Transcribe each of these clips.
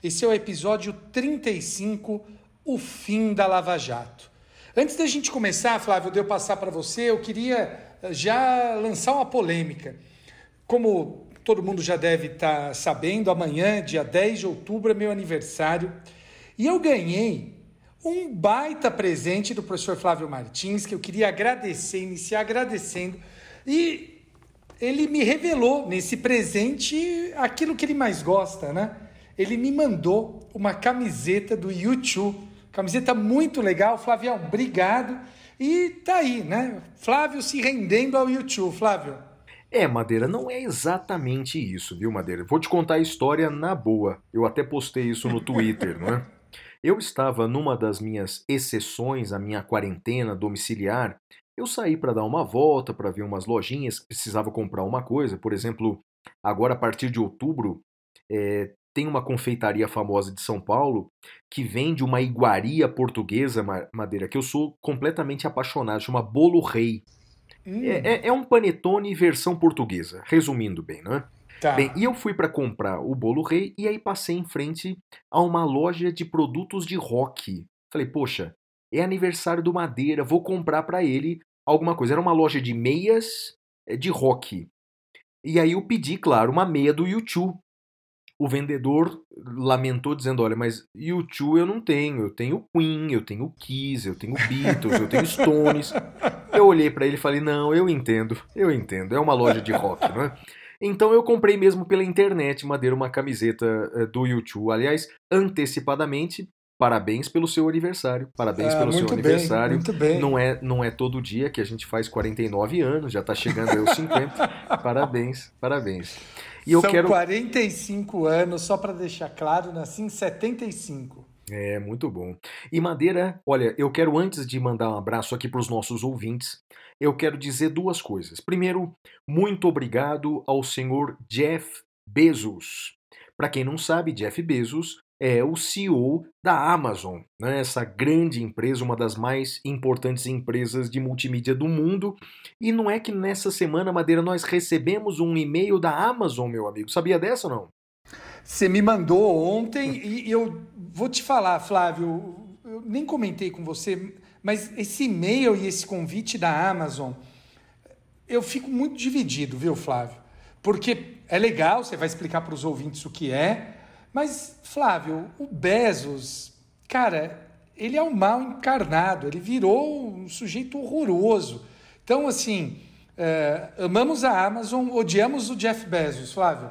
Esse é o episódio 35, O Fim da Lava Jato. Antes da gente começar, Flávio, de eu passar para você, eu queria eh, já lançar uma polêmica. Como todo mundo já deve estar sabendo, amanhã, dia 10 de outubro, é meu aniversário. E eu ganhei um baita presente do professor Flávio Martins, que eu queria agradecer, iniciar agradecendo. E ele me revelou nesse presente aquilo que ele mais gosta, né? Ele me mandou uma camiseta do YouTube, camiseta muito legal. Flávio, obrigado. E tá aí, né? Flávio se rendendo ao YouTube. Flávio, É, Madeira, não é exatamente isso, viu, Madeira? Vou te contar a história na boa. Eu até postei isso no Twitter, não é? Eu estava numa das minhas exceções à minha quarentena domiciliar. Eu saí para dar uma volta, para ver umas lojinhas precisava comprar uma coisa. Por exemplo, agora a partir de outubro, é, tem uma confeitaria famosa de São Paulo que vende uma iguaria portuguesa, Ma- Madeira, que eu sou completamente apaixonado, chama Bolo Rei. hum, É, é- é um panetone versão portuguesa, resumindo bem, não é? tá. Bem, e eu fui para comprar o bolo rei e aí passei em frente a uma loja de produtos de rock. Falei, poxa, é aniversário do Madeira, vou comprar para ele alguma coisa. Era uma loja de meias eh, de rock. E aí eu pedi, claro, uma meia do YouTube. O vendedor lamentou dizendo, olha, mas YouTube eu não tenho, eu tenho Queen, eu tenho Kiss, eu tenho Beatles, eu tenho Stones. Eu olhei para ele e falei, não, eu entendo, eu entendo, é uma loja de rock, não é? Então eu comprei mesmo pela internet, Madeira, uma camiseta eh, do YouTube. Aliás, antecipadamente, parabéns pelo seu aniversário. Parabéns Ah, pelo seu bem, aniversário. muito bem. Não é, não é todo dia que a gente faz 49 anos, já tá chegando aí aos 50. parabéns, parabéns. E eu São quero. 45 anos, só para deixar claro, nasci em 75. É, muito bom. E Madeira, olha, eu quero antes de mandar um abraço aqui para os nossos ouvintes, eu quero dizer duas coisas. Primeiro, muito obrigado ao senhor Jeff Bezos. Para quem não sabe, Jeff Bezos é o CEO da Amazon, né? essa grande empresa, uma das mais importantes empresas de multimídia do mundo. E não é que nessa semana, Madeira, nós recebemos um e-mail da Amazon, meu amigo. Sabia dessa ou não? Você me mandou ontem e eu vou te falar, Flávio, eu nem comentei com você, mas esse e-mail e esse convite da Amazon, eu fico muito dividido, viu, Flávio? Porque é legal, você vai explicar para os ouvintes o que é, mas, Flávio, o Bezos, cara, ele é o mal encarnado, ele virou um sujeito horroroso. Então, assim, é, amamos a Amazon, odiamos o Jeff Bezos, Flávio.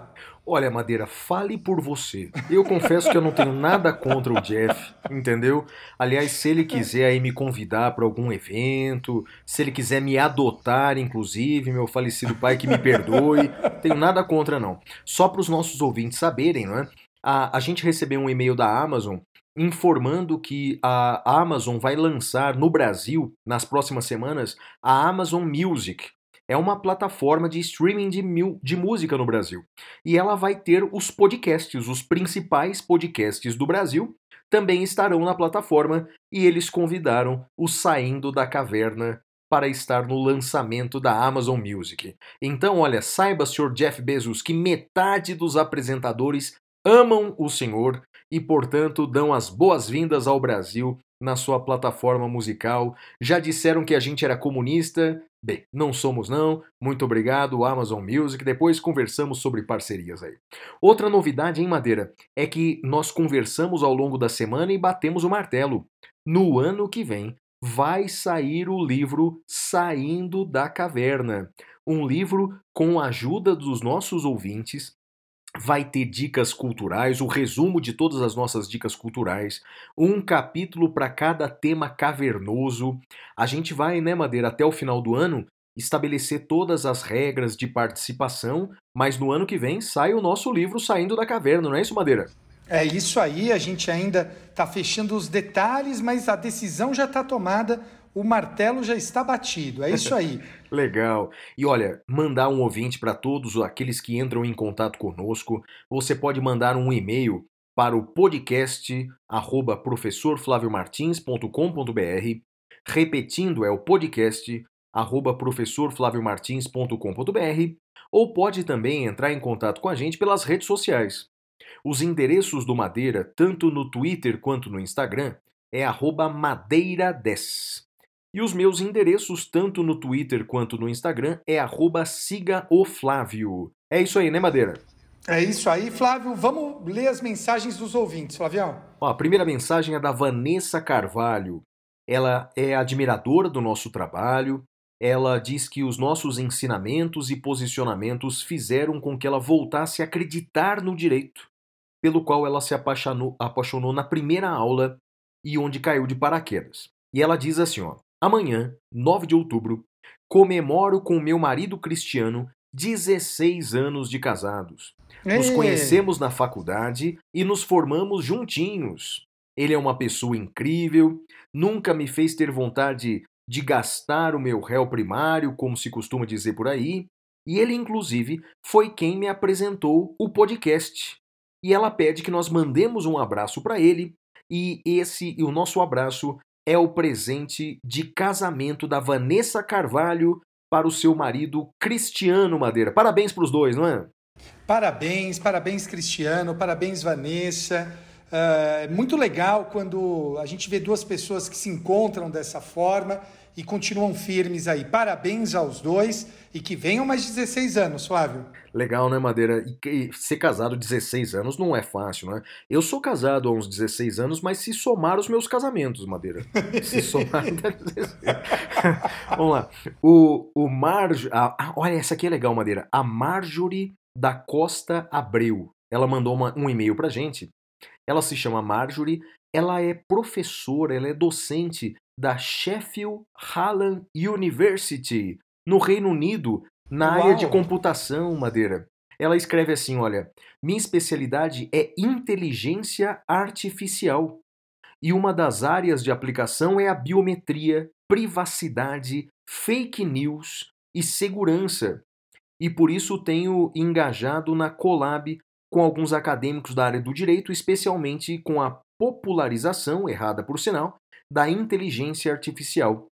Olha, Madeira, fale por você. Eu confesso que eu não tenho nada contra o Jeff, entendeu? Aliás, se ele quiser aí me convidar para algum evento, se ele quiser me adotar, inclusive, meu falecido pai que me perdoe, tenho nada contra não. Só para os nossos ouvintes saberem, não é? A, a gente recebeu um e-mail da Amazon informando que a Amazon vai lançar no Brasil, nas próximas semanas, a Amazon Music. É uma plataforma de streaming de, de música no Brasil. E ela vai ter os podcasts, os principais podcasts do Brasil, também estarão na plataforma e eles convidaram o Saindo da Caverna para estar no lançamento da Amazon Music. Então, olha, saiba, Sr. Jeff Bezos, que metade dos apresentadores amam o senhor e, portanto, dão as boas-vindas ao Brasil na sua plataforma musical. Já disseram que a gente era comunista? Bem, não somos não. Muito obrigado, Amazon Music. Depois conversamos sobre parcerias aí. Outra novidade em Madeira é que nós conversamos ao longo da semana e batemos o martelo. No ano que vem vai sair o livro Saindo da Caverna, um livro com a ajuda dos nossos ouvintes vai ter dicas culturais, o resumo de todas as nossas dicas culturais, um capítulo para cada tema cavernoso. A gente vai, né, Madeira, até o final do ano estabelecer todas as regras de participação, mas no ano que vem sai o nosso livro Saindo da Caverna, não é isso, Madeira? É isso aí, a gente ainda está fechando os detalhes, mas a decisão já está tomada, o martelo já está batido. É isso aí. Legal. E olha, mandar um ouvinte para todos aqueles que entram em contato conosco. Você pode mandar um e-mail para o podcast arroba professorflaviomartins.com.br. Repetindo, é o podcast arroba professorflaviomartins.com.br ou pode também entrar em contato com a gente pelas redes sociais. Os endereços do Madeira, tanto no Twitter quanto no Instagram, é madeira10. E os meus endereços, tanto no Twitter quanto no Instagram, é siga o Flávio. É isso aí, né, Madeira? É isso aí, Flávio. Vamos ler as mensagens dos ouvintes, Flavião. Ó, a primeira mensagem é da Vanessa Carvalho. Ela é admiradora do nosso trabalho. Ela diz que os nossos ensinamentos e posicionamentos fizeram com que ela voltasse a acreditar no direito pelo qual ela se apaixonou, apaixonou na primeira aula e onde caiu de paraquedas. E ela diz assim: ó, amanhã, 9 de outubro, comemoro com meu marido Cristiano 16 anos de casados. Nos conhecemos na faculdade e nos formamos juntinhos. Ele é uma pessoa incrível, nunca me fez ter vontade de gastar o meu réu primário, como se costuma dizer por aí, e ele, inclusive, foi quem me apresentou o podcast e ela pede que nós mandemos um abraço para ele e esse e o nosso abraço é o presente de casamento da Vanessa Carvalho para o seu marido Cristiano Madeira. Parabéns para os dois, não é? Parabéns, parabéns Cristiano, parabéns Vanessa. Ah, é muito legal quando a gente vê duas pessoas que se encontram dessa forma e continuam firmes aí. Parabéns aos dois e que venham mais 16 anos, Flávio. Legal, né, Madeira? E, ser casado 16 anos não é fácil, né? Eu sou casado há uns 16 anos, mas se somar os meus casamentos, Madeira. Se somar. Vamos lá. O, o Marjo. Ah, olha, essa aqui é legal, Madeira. A Marjorie da Costa Abreu. Ela mandou uma, um e-mail pra gente. Ela se chama Marjorie. Ela é professora, ela é docente da Sheffield Hallam University, no Reino Unido, na Uau. área de computação, Madeira. Ela escreve assim: olha, minha especialidade é inteligência artificial. E uma das áreas de aplicação é a biometria, privacidade, fake news e segurança. E por isso tenho engajado na Colab com alguns acadêmicos da área do direito, especialmente com a popularização, errada por sinal, da inteligência artificial.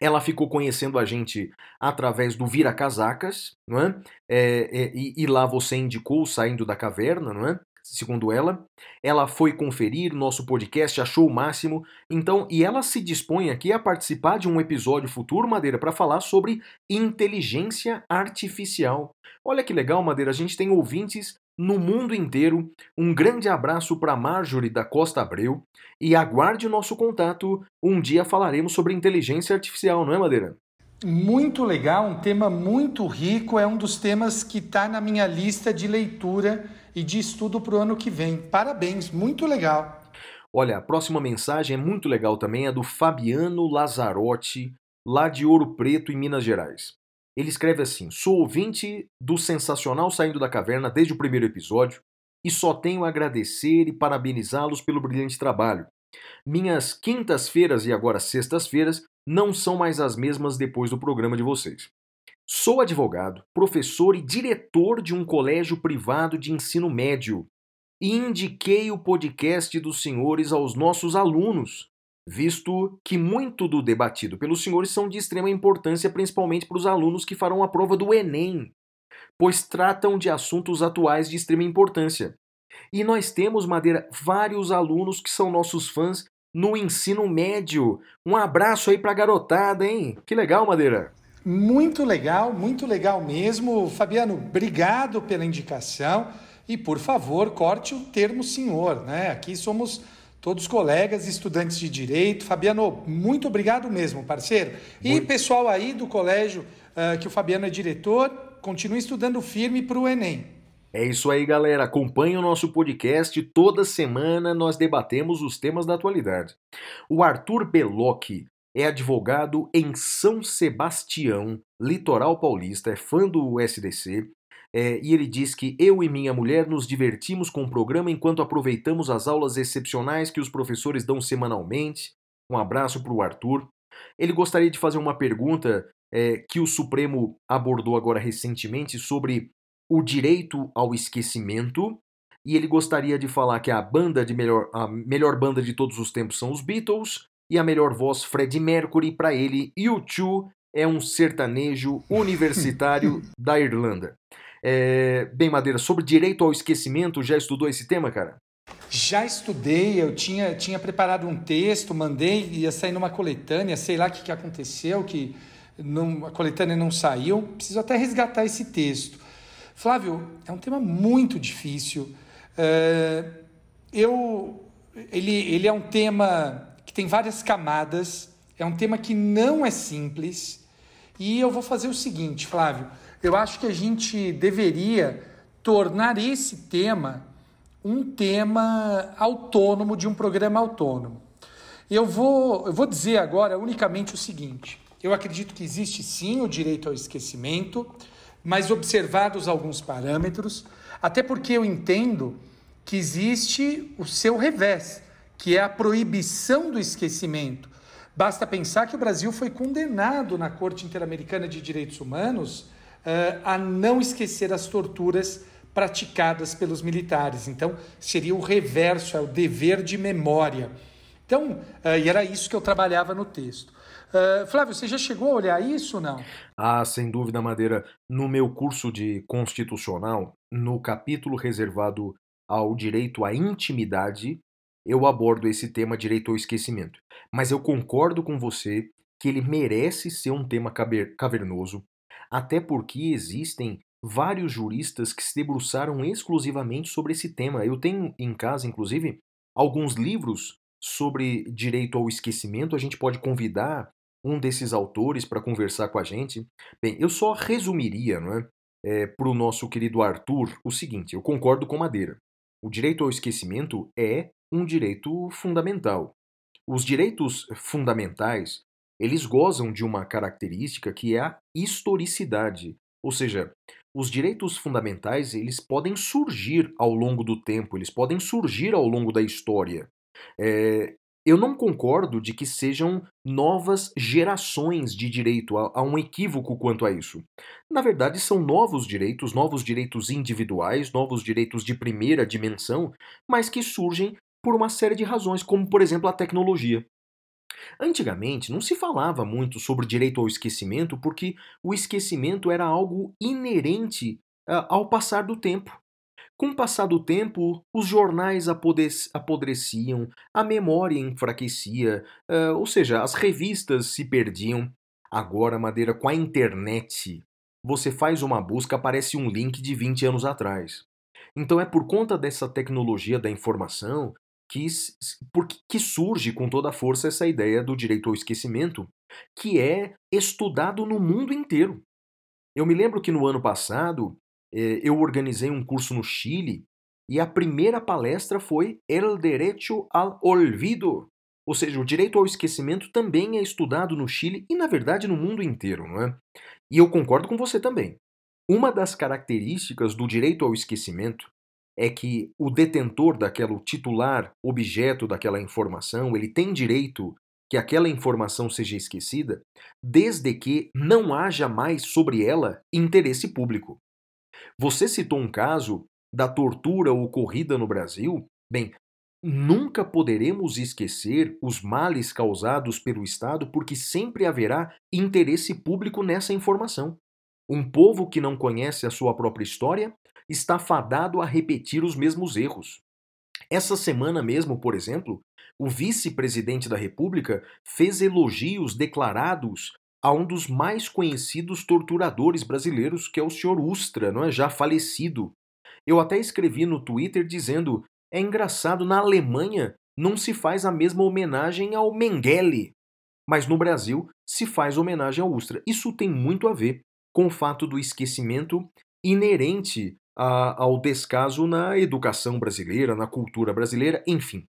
Ela ficou conhecendo a gente através do Vira Casacas, não é? é, é e, e, lá você indicou saindo da caverna, não é? Segundo ela, ela foi conferir nosso podcast, achou o máximo. Então, e ela se dispõe aqui a participar de um episódio futuro, Madeira, para falar sobre inteligência artificial. Olha que legal, Madeira, a gente tem ouvintes no mundo inteiro. Um grande abraço para Marjorie da Costa Abreu e aguarde o nosso contato. Um dia falaremos sobre inteligência artificial, não é, Madeira? Muito legal, um tema muito rico. É um dos temas que está na minha lista de leitura e de estudo para o ano que vem. Parabéns, muito legal. Olha, a próxima mensagem é muito legal também, é do Fabiano Lazarotti, lá de Ouro Preto, em Minas Gerais. Ele escreve assim: Sou ouvinte do Sensacional Saindo da Caverna desde o primeiro episódio e só tenho a agradecer e parabenizá-los pelo brilhante trabalho. Minhas quintas-feiras e agora sextas-feiras não são mais as mesmas depois do programa de vocês. Sou advogado, professor e diretor de um colégio privado de ensino médio e indiquei o podcast dos senhores aos nossos alunos visto que muito do debatido pelos senhores são de extrema importância, principalmente para os alunos que farão a prova do Enem, pois tratam de assuntos atuais de extrema importância. E nós temos, Madeira, vários alunos que são nossos fãs no ensino médio. Um abraço aí para a garotada, hein? Que legal, Madeira. Muito legal, muito legal mesmo. Fabiano, obrigado pela indicação. E, por favor, corte o termo senhor, né? Aqui somos todos os colegas estudantes de direito. Fabiano, muito obrigado mesmo, parceiro. E muito. pessoal aí do colégio uh, que o Fabiano é diretor, continue estudando firme para o Enem. É isso aí, galera. Acompanhe o nosso podcast. Toda semana nós debatemos os temas da atualidade. O Arthur Belocchi é advogado em São Sebastião, litoral paulista, é fã do SDC É, e ele diz que eu e minha mulher nos divertimos com o programa enquanto aproveitamos as aulas excepcionais que os professores dão semanalmente. Um abraço para o Arthur. Ele gostaria de fazer uma pergunta é, que o Supremo abordou agora recentemente sobre o direito ao esquecimento. E ele gostaria de falar que a banda de melhor, a melhor banda de todos os tempos são os Beatles e a melhor voz Fred Mercury para ele. U2 é um sertanejo universitário da Irlanda. É, bem, Madeira, sobre direito ao esquecimento, já estudou esse tema, cara? Já estudei, eu tinha, tinha preparado um texto, mandei, ia sair numa coletânea, sei lá o que, que aconteceu, que não, a coletânea não saiu. Preciso até resgatar esse texto. Flávio, é um tema muito difícil. É, eu, ele, ele é um tema que tem várias camadas, é um tema que não é simples. E eu vou fazer o seguinte, Flávio eu acho que a gente deveria tornar esse tema um tema autônomo de um programa autônomo. Eu vou, eu vou dizer agora unicamente o seguinte: eu acredito que existe sim o direito ao esquecimento, mas observados alguns parâmetros, até porque eu entendo que existe o seu revés, que é a proibição do esquecimento. Basta pensar que o Brasil foi condenado na Corte Interamericana de Direitos Humanos a não esquecer as torturas praticadas pelos militares. Então, seria o reverso, é o dever de memória. Então, uh, e era isso que eu trabalhava no texto. Uh, Flávio, você já chegou a olhar isso ou não? Ah, sem dúvida, Madeira. No meu curso de constitucional, no capítulo reservado ao direito à intimidade, eu abordo esse tema direito ao esquecimento. Mas eu concordo com você que ele merece ser um tema cavernoso, até porque existem vários juristas que se debruçaram exclusivamente sobre esse tema. Eu tenho em casa, inclusive, alguns livros sobre direito ao esquecimento. A gente pode convidar um desses autores para conversar com a gente. Bem, eu só resumiria não é, é, para o nosso querido Arthur o seguinte: eu concordo com Madeira. O direito ao esquecimento é um direito fundamental. Os direitos fundamentais eles gozam de uma característica que é a historicidade, ou seja, os direitos fundamentais eles podem surgir ao longo do tempo, eles podem surgir ao longo da história. É, eu não concordo de que sejam novas gerações de direito, há, um equívoco quanto a isso. Na verdade, são novos direitos, novos direitos individuais, novos direitos de primeira dimensão, mas que surgem por uma série de razões, como por exemplo a tecnologia. Antigamente não se falava muito sobre direito ao esquecimento porque o esquecimento era algo inerente uh, ao passar do tempo. Com o passar do tempo, os jornais apodreciam, a memória enfraquecia, uh, ou seja, as revistas se perdiam. Agora, Madeira, com a internet, você faz uma busca, aparece um link de 20 anos atrás. Então é por conta dessa tecnologia da informação que, que surge com toda a força essa ideia do direito ao esquecimento, que é estudado no mundo inteiro. Eu me lembro que no ano passado eh, eu organizei um curso no Chile e a primeira palestra foi El Derecho al Olvido, ou seja, o direito ao esquecimento também é estudado no Chile e, na verdade, no mundo inteiro, não é? E eu concordo com você também. Uma das características do direito ao esquecimento é que o detentor daquela, o titular objeto daquela informação, ele tem direito que aquela informação seja esquecida, desde que não haja mais sobre ela interesse público. Você citou um caso da tortura ocorrida no Brasil? Bem, nunca poderemos esquecer os males causados pelo Estado porque sempre haverá interesse público nessa informação. Um povo que não conhece a sua própria história está fadado a repetir os mesmos erros. Essa semana mesmo, por exemplo, o vice-presidente da República fez elogios declarados a um dos mais conhecidos torturadores brasileiros, que é o senhor Ustra, não é? já falecido. Eu até escrevi no Twitter dizendo: é engraçado, na Alemanha não se faz a mesma homenagem ao Mengele, mas no Brasil se faz homenagem ao Ustra. Isso tem muito a ver com o fato do esquecimento inerente a, ao descaso na educação brasileira, na cultura brasileira, enfim.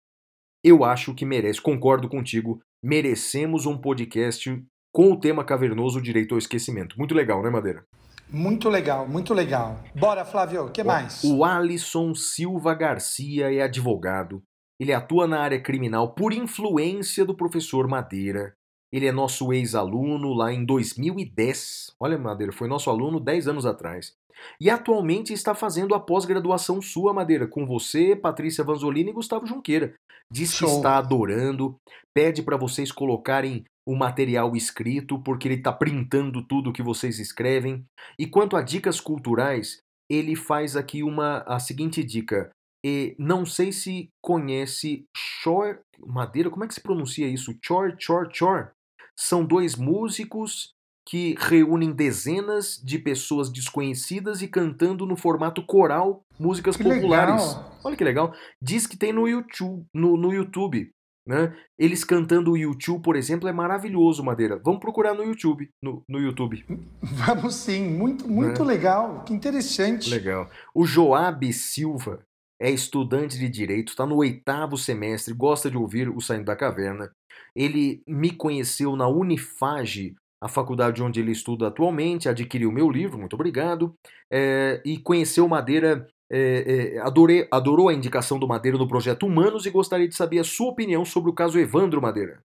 Eu acho que merece, concordo contigo, merecemos um podcast com o tema cavernoso direito ao esquecimento. Muito legal, né, Madeira? Muito legal, muito legal. Bora, Flávio, o que mais? O Alisson Silva Garcia é advogado. Ele atua na área criminal por influência do professor Madeira. Ele é nosso ex-aluno lá em 2010. Olha, Madeira, foi nosso aluno 10 anos atrás. E atualmente está fazendo a pós-graduação sua, Madeira, com você, Patrícia Vanzolini e Gustavo Junqueira. Diz que Show. está adorando, pede para vocês colocarem o material escrito, porque ele está printando tudo que vocês escrevem. E quanto a dicas culturais, ele faz aqui uma a seguinte dica. E não sei se conhece Chor Madeira, como é que se pronuncia isso? Chor, Chor, Chor. São dois músicos que reúnem dezenas de pessoas desconhecidas e cantando no formato coral músicas Que populares. legal. Olha que legal. Diz que tem no YouTube, no, no YouTube. Né? Eles cantando o YouTube, por exemplo, é maravilhoso, Madeira. Vamos procurar no YouTube. No, no YouTube. Vamos sim, muito, muito legal. Que interessante. Legal. O Joab Silva é estudante de direito, está no oitavo semestre, gosta de ouvir o Saindo da Caverna. Ele me conheceu na Unifage, a faculdade onde ele estuda atualmente, adquiriu meu livro, muito obrigado, é, e conheceu Madeira. é, é, adorei, adorou a indicação do Madeira no projeto Humanos e gostaria de saber a sua opinião sobre o caso Evandro Madeira.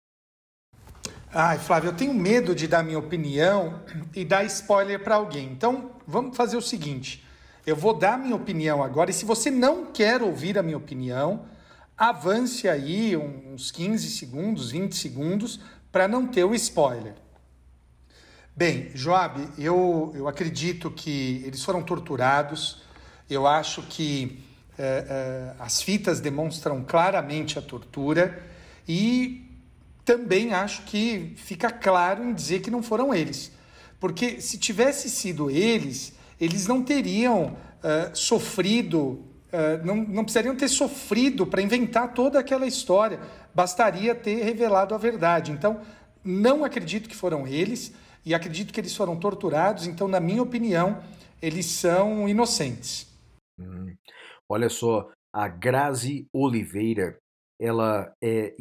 Ai, Flávio, eu tenho medo de dar minha opinião e dar spoiler para alguém. Então, vamos fazer o seguinte: eu vou dar minha opinião agora, e se você não quer ouvir a minha opinião, avance aí uns 15 segundos, 20 segundos, para não ter o spoiler. Bem, Joab, eu, eu acredito que eles foram torturados. Eu acho que eh, eh, as fitas demonstram claramente a tortura e também acho que fica claro em dizer que não foram eles. Porque se tivesse sido eles, eles não teriam eh, sofrido, não, não precisariam ter sofrido para inventar toda aquela história. Bastaria ter revelado a verdade. Então, não acredito que foram eles e acredito que eles foram torturados. Então, na minha opinião, eles são inocentes. Hum. Olha só, a Grazi Oliveira, ela, é,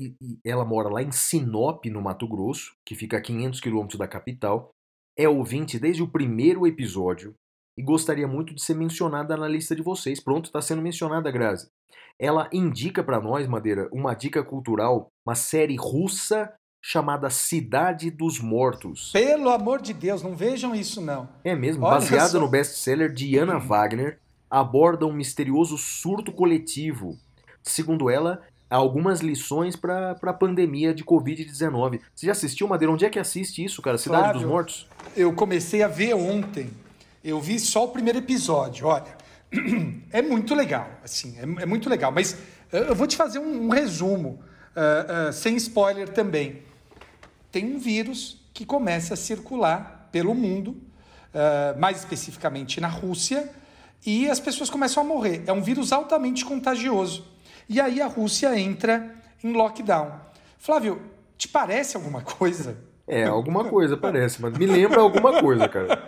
ela mora lá em Sinop, no Mato Grosso, que fica a 500 quilômetros da capital. É ouvinte desde o primeiro episódio e gostaria muito de ser mencionada na lista de vocês. Pronto, está sendo mencionada, Grazi. Ela indica para nós, Madeira, uma dica cultural, uma série russa chamada Cidade dos Mortos. Pelo amor de Deus, não vejam isso não. É mesmo, Olha baseada só. no best-seller de Anna Wagner, aborda um misterioso surto coletivo. Segundo ela, há algumas lições para a pandemia de Covid-19. Você já assistiu, Madeira? Onde é que assiste isso, cara? Cidade Flávio, dos Mortos? Eu comecei a ver ontem. Eu vi só o primeiro episódio. Olha, é muito legal, assim, é, é muito legal. Mas eh, eu vou te fazer um, um resumo, ah, ah, sem spoiler também. Tem um vírus que começa a circular pelo mundo, ah, mais especificamente na Rússia, e as pessoas começam a morrer. É um vírus altamente contagioso. E aí a Rússia entra em lockdown. Flávio, te parece alguma coisa? É, alguma coisa parece, mas me lembra alguma coisa, cara.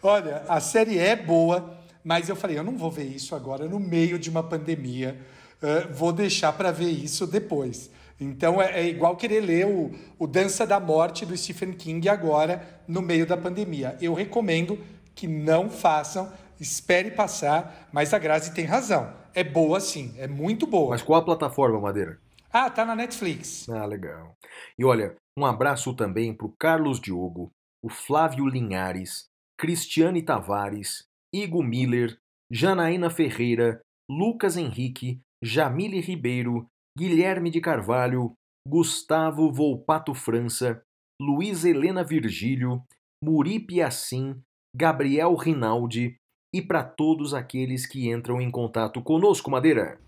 Olha, a série é boa, mas eu falei, eu não vou ver isso agora no meio de uma pandemia. eh, vou deixar para ver isso depois. Então é, é igual querer ler o, o Dança da Morte do Stephen King agora no meio da pandemia. Eu recomendo que não façam, espere passar, mas a Grazi tem razão. É boa sim, é muito boa. Mas qual a plataforma, Madeira? Ah, tá na Netflix. Ah, legal. E olha, um abraço também pro Carlos Diogo, o Flávio Linhares, Cristiane Tavares, Igor Miller, Janaína Ferreira, Lucas Henrique, Jamile Ribeiro, Guilherme de Carvalho, Gustavo Volpato França, Luiz Helena Virgílio, Muri Piacin, Gabriel Rinaldi e para todos aqueles que entram em contato conosco, Madeira.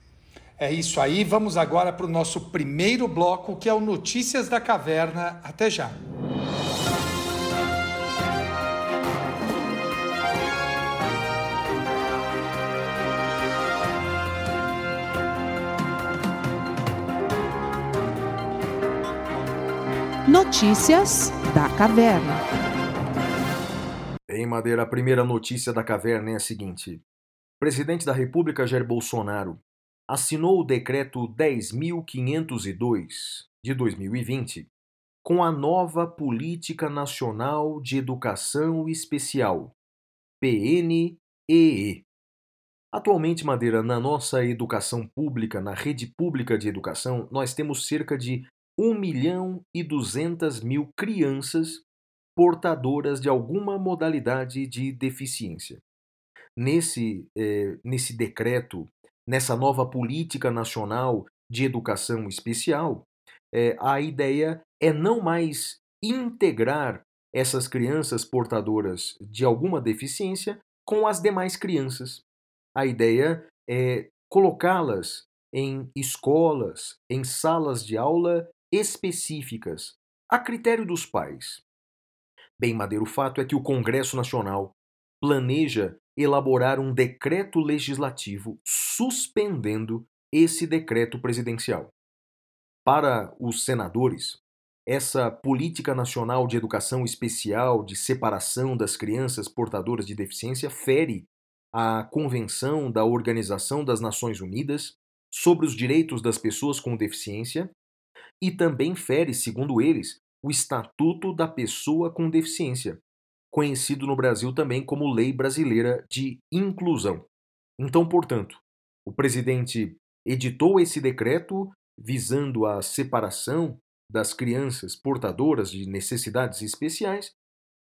É isso aí, vamos agora para o nosso primeiro bloco, que é o Notícias da Caverna. Até já. Notícias da Caverna. Em Madeira, a primeira notícia da caverna é a seguinte: Presidente da República Jair Bolsonaro assinou o decreto 10502 de 2020 com a nova Política Nacional de Educação Especial, PNEE. Atualmente, Madeira, na nossa educação pública, na rede pública de educação, nós temos cerca de 1 milhão e 200 mil crianças portadoras de alguma modalidade de deficiência. Nesse, eh, nesse decreto, nessa nova política nacional de educação especial, eh, a ideia é não mais integrar essas crianças portadoras de alguma deficiência com as demais crianças. A ideia é colocá-las em escolas, em salas de aula específicas, a critério dos pais. Bem, Madeira, o fato é que o Congresso Nacional planeja elaborar um decreto legislativo suspendendo esse decreto presidencial. Para os senadores, essa política nacional de educação especial de separação das crianças portadoras de deficiência fere a Convenção da Organização das Nações Unidas sobre os Direitos das Pessoas com Deficiência e também fere, segundo eles, o Estatuto da Pessoa com Deficiência, conhecido no Brasil também como Lei Brasileira de Inclusão. Então, portanto, o presidente editou esse decreto visando a separação das crianças portadoras de necessidades especiais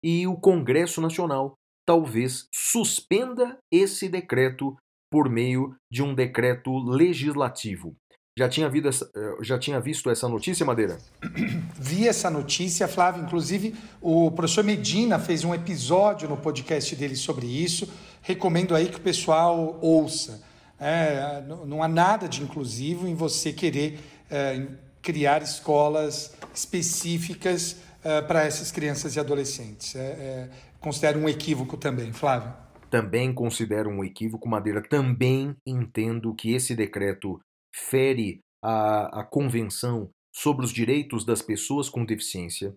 e o Congresso Nacional talvez suspenda esse decreto por meio de um decreto legislativo. Já tinha, essa, eh, já tinha visto essa notícia, Madeira? Vi essa notícia, Flávio. Inclusive, o professor Medina fez um episódio no podcast dele sobre isso. Recomendo aí que o pessoal ouça. É, não há nada de inclusivo em você querer é, criar escolas específicas é, para essas crianças e adolescentes. É, é, considero um equívoco também, Flávio. Também considero um equívoco, Madeira. Também entendo que esse decreto fere a, a Convenção sobre os Direitos das Pessoas com Deficiência,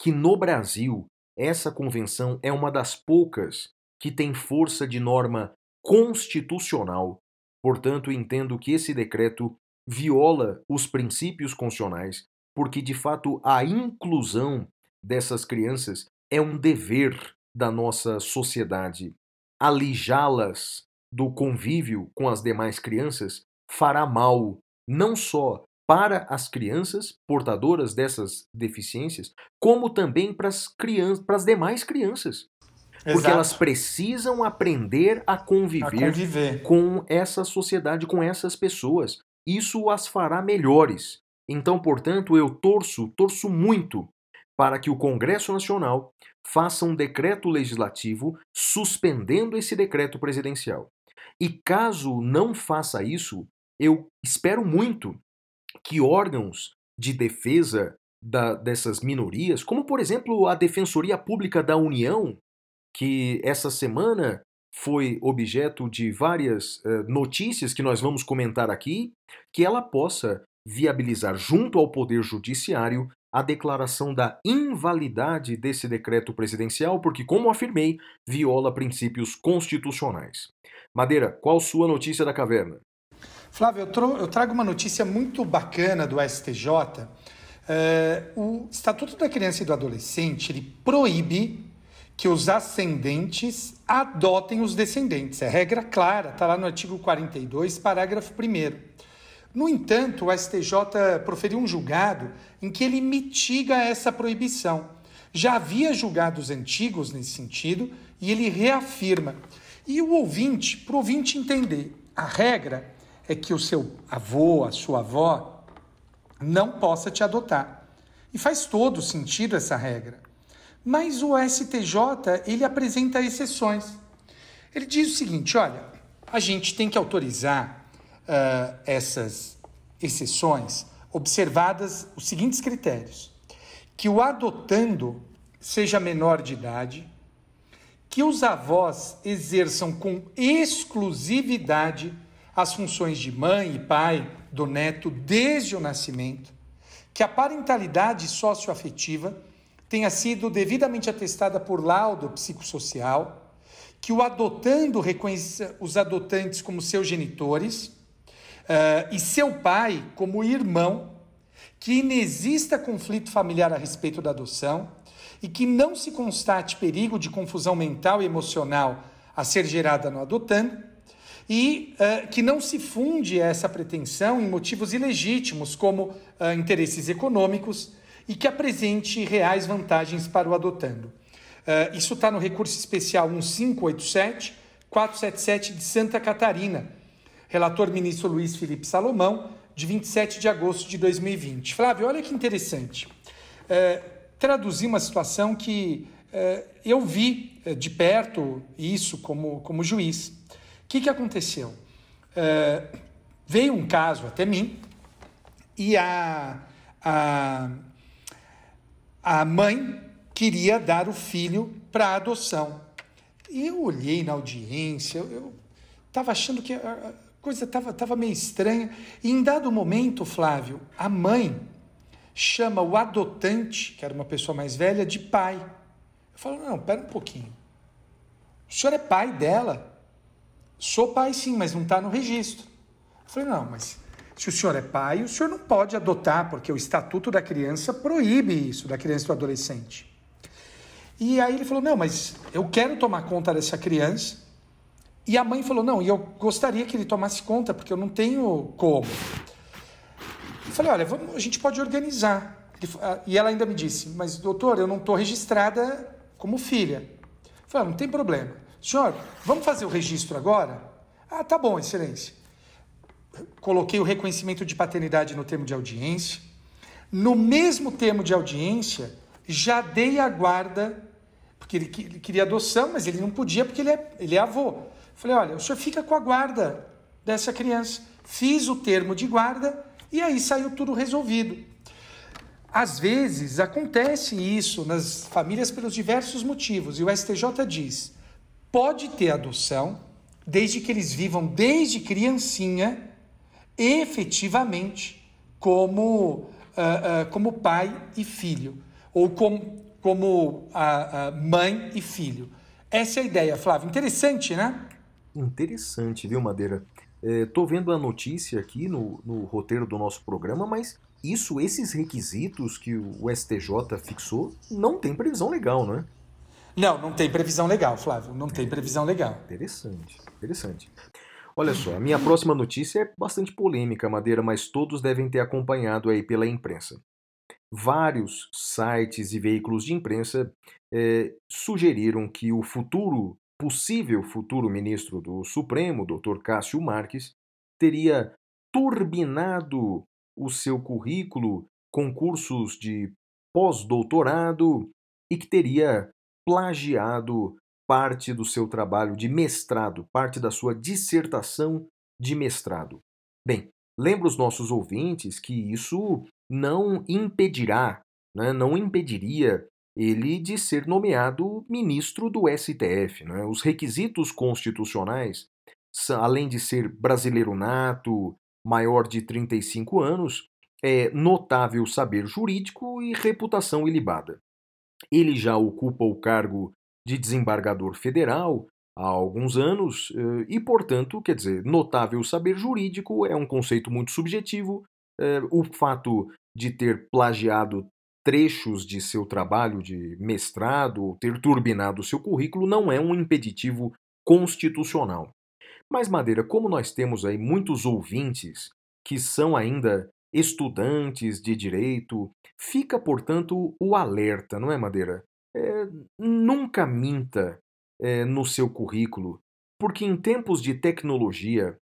que no Brasil essa convenção é uma das poucas que tem força de norma constitucional. Portanto, entendo que esse decreto viola os princípios constitucionais, porque de fato a inclusão dessas crianças é um dever da nossa sociedade. Alijá-las do convívio com as demais crianças fará mal não só para as crianças portadoras dessas deficiências, como também para as crianças, para as demais crianças. Exato. Porque elas precisam aprender a conviver, a conviver com essa sociedade, com essas pessoas. Isso as fará melhores. Então, portanto, eu torço, torço muito para que o Congresso Nacional faça um decreto legislativo suspendendo esse decreto presidencial. E caso não faça isso, eu espero muito que órgãos de defesa da, dessas minorias, como por exemplo a Defensoria Pública da União, que essa semana foi objeto de várias uh, notícias que nós vamos comentar aqui, que ela possa viabilizar junto ao Poder Judiciário a declaração da invalidade desse decreto presidencial, porque, como afirmei, viola princípios constitucionais. Madeira, qual sua notícia da caverna? Flávio, eu, trago uma notícia muito bacana do STJ. É, o Estatuto da Criança e do Adolescente ele proíbe que os ascendentes adotem os descendentes. É regra clara, está lá no artigo 42, parágrafo 1. No entanto, o STJ proferiu um julgado em que ele mitiga essa proibição. Já havia julgados antigos nesse sentido e ele reafirma. E o ouvinte, para o ouvinte entender, a regra é que o seu avô, a sua avó, não possa te adotar. E faz todo sentido essa regra. Mas o STJ, ele apresenta exceções. Ele diz o seguinte, olha, a gente tem que autorizar uh, essas exceções observadas os seguintes critérios. Que o adotando seja menor de idade, que os avós exerçam com exclusividade as funções de mãe e pai do neto desde o nascimento, que a parentalidade socioafetiva tenha sido devidamente atestada por laudo psicossocial, que o adotando reconheça os adotantes como seus genitores uh, e seu pai como irmão, que inexista conflito familiar a respeito da adoção e que não se constate perigo de confusão mental e emocional a ser gerada no adotando, e uh, que não se funde essa pretensão em motivos ilegítimos, como uh, interesses econômicos, e que apresente reais vantagens para o adotando. Uh, isso está no recurso especial 1587 477 de Santa Catarina, relator ministro Luiz Felipe Salomão, de 27 de agosto de 2020. Flávio, olha que interessante. Traduzir uma situação que eu vi de perto isso como, como juiz. Que, que aconteceu? veio um caso até mim e a, a a mãe queria dar o filho para adoção. E eu olhei na audiência, eu estava achando que a coisa estava tava meio estranha. E em dado momento, Flávio, a mãe chama o adotante, que era uma pessoa mais velha, de pai. Eu falo, não, pera um pouquinho. O senhor é pai dela? Sou pai sim, mas não está no registro. Eu falei, não, mas se o senhor é pai, o senhor não pode adotar, porque o Estatuto da Criança proíbe isso, da criança e do adolescente. E aí ele falou: Não, mas eu quero tomar conta dessa criança. E a mãe falou: Não, e eu gostaria que ele tomasse conta, porque eu não tenho como. Eu falei: Olha, vamos, a gente pode organizar. E ela ainda me disse: Mas doutor, eu não estou registrada como filha. Eu falei: Não tem problema. Senhor, vamos fazer o registro agora? Ah, tá bom, excelência coloquei o reconhecimento de paternidade no termo de audiência. No mesmo termo de audiência, já dei a guarda, porque ele, queria adoção, mas ele não podia porque ele é, ele é avô. Falei, olha, o senhor fica com a guarda dessa criança. Fiz o termo de guarda e aí saiu tudo resolvido. Às vezes acontece isso nas famílias pelos diversos motivos, e o STJ diz: pode ter adoção, desde que eles vivam desde criancinha efetivamente como, uh, uh, como pai e filho, ou com, como uh, mãe e filho. Essa é a ideia, Flávio. Interessante, né? Interessante, viu, Madeira? Estou é, vendo a notícia aqui no, no roteiro do nosso programa, mas isso, esses requisitos que o STJ fixou, não tem previsão legal, não é? Não, não tem previsão legal, Flávio. Não tem previsão legal. Interessante, interessante. Olha só, a minha próxima notícia é bastante polêmica, Madeira, mas todos devem ter acompanhado aí pela imprensa. Vários sites e veículos de imprensa eh, sugeriram que o futuro, possível futuro ministro do Supremo, Dr. Cássio Marques, teria turbinado o seu currículo com cursos de pós-doutorado e que teria plagiado parte do seu trabalho de mestrado, parte da sua dissertação de mestrado. Bem, lembro os nossos ouvintes que isso não impedirá, né, não impediria ele de ser nomeado ministro do STF. Né? Os requisitos constitucionais, além de ser brasileiro nato, maior de 35 anos, é notável saber jurídico e reputação ilibada. Ele já ocupa o cargo de desembargador federal há alguns anos eh, e, portanto, quer dizer, notável saber jurídico é um conceito muito subjetivo. Eh, o fato de ter plagiado trechos de seu trabalho de mestrado ter turbinado seu currículo não é um impeditivo constitucional. Mas, Madeira, como nós temos aí muitos ouvintes que são ainda estudantes de direito, fica, portanto, o alerta, não é, Madeira? É, nunca minta é, no seu currículo, porque em tempos de tecnologia,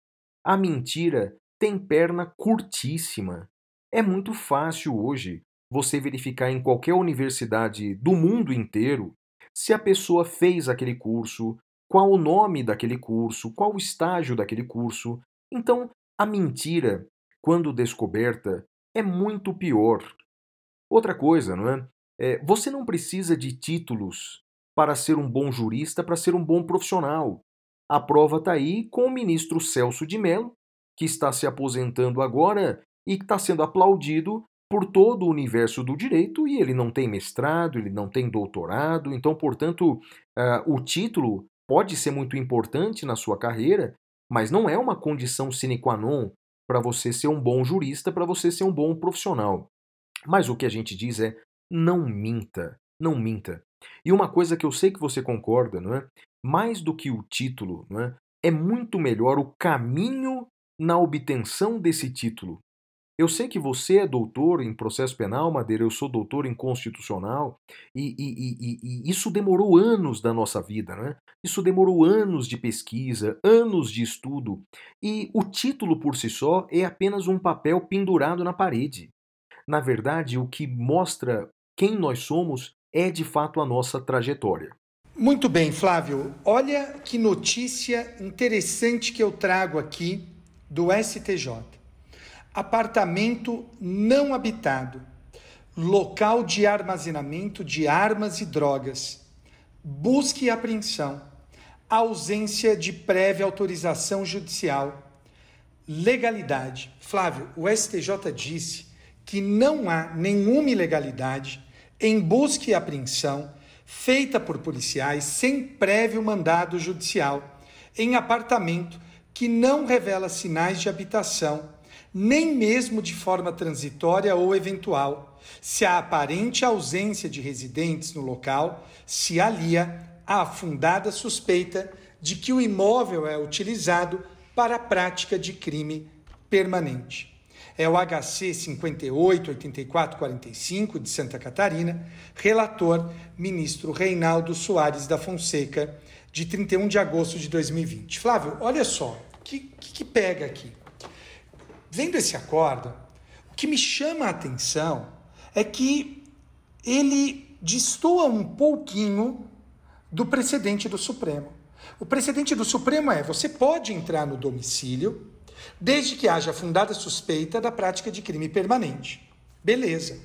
a mentira tem perna curtíssima. É muito fácil hoje você verificar em qualquer universidade do mundo inteiro se a pessoa fez aquele curso, qual o nome daquele curso, qual o estágio daquele curso. Então, a mentira, quando descoberta, é muito pior. Outra coisa, não é? É, você não precisa de títulos para ser um bom jurista, para ser um bom profissional. A prova está aí com o ministro Celso de Mello, que está se aposentando agora e que está sendo aplaudido por todo o universo do direito e ele não tem mestrado, ele não tem doutorado, então, portanto, uh, o título pode ser muito importante na sua carreira, mas não é uma condição sine qua non para você ser um bom jurista, para você ser um bom profissional. Mas o que a gente diz é não minta. não minta. E uma coisa que eu sei que você concorda, não é? Mais do que o título, não é? É muito melhor o caminho na obtenção desse título. Eu sei que você é doutor em processo penal, Madeira, eu sou doutor em constitucional, e, e, e, e, isso demorou anos da nossa vida, né? Isso demorou anos de pesquisa, anos de estudo, e o título por si só é apenas um papel pendurado na parede. Na verdade, o que mostra quem nós somos é de fato a nossa trajetória. Muito bem, Flávio. Olha que notícia interessante que eu trago aqui do STJ apartamento não habitado, local de armazenamento de armas e drogas, busca e apreensão, ausência de prévia autorização judicial, legalidade. Flávio, o STJ disse que não há nenhuma ilegalidade em busca e apreensão feita por policiais sem prévio mandado judicial em apartamento que não revela sinais de habitação nem mesmo de forma transitória ou eventual, se a aparente ausência de residentes no local se alia à fundada suspeita de que o imóvel é utilizado para a prática de crime permanente. É o HC 588445 de Santa Catarina, relator ministro Reinaldo Soares da Fonseca, de 31 de agosto de 2020. Flávio, olha só, o que, que, que pega aqui? Vendo esse acordo, o que me chama a atenção é que ele destoa um pouquinho do precedente do Supremo. O precedente do Supremo é: você pode entrar no domicílio desde que haja fundada suspeita da prática de crime permanente. Beleza.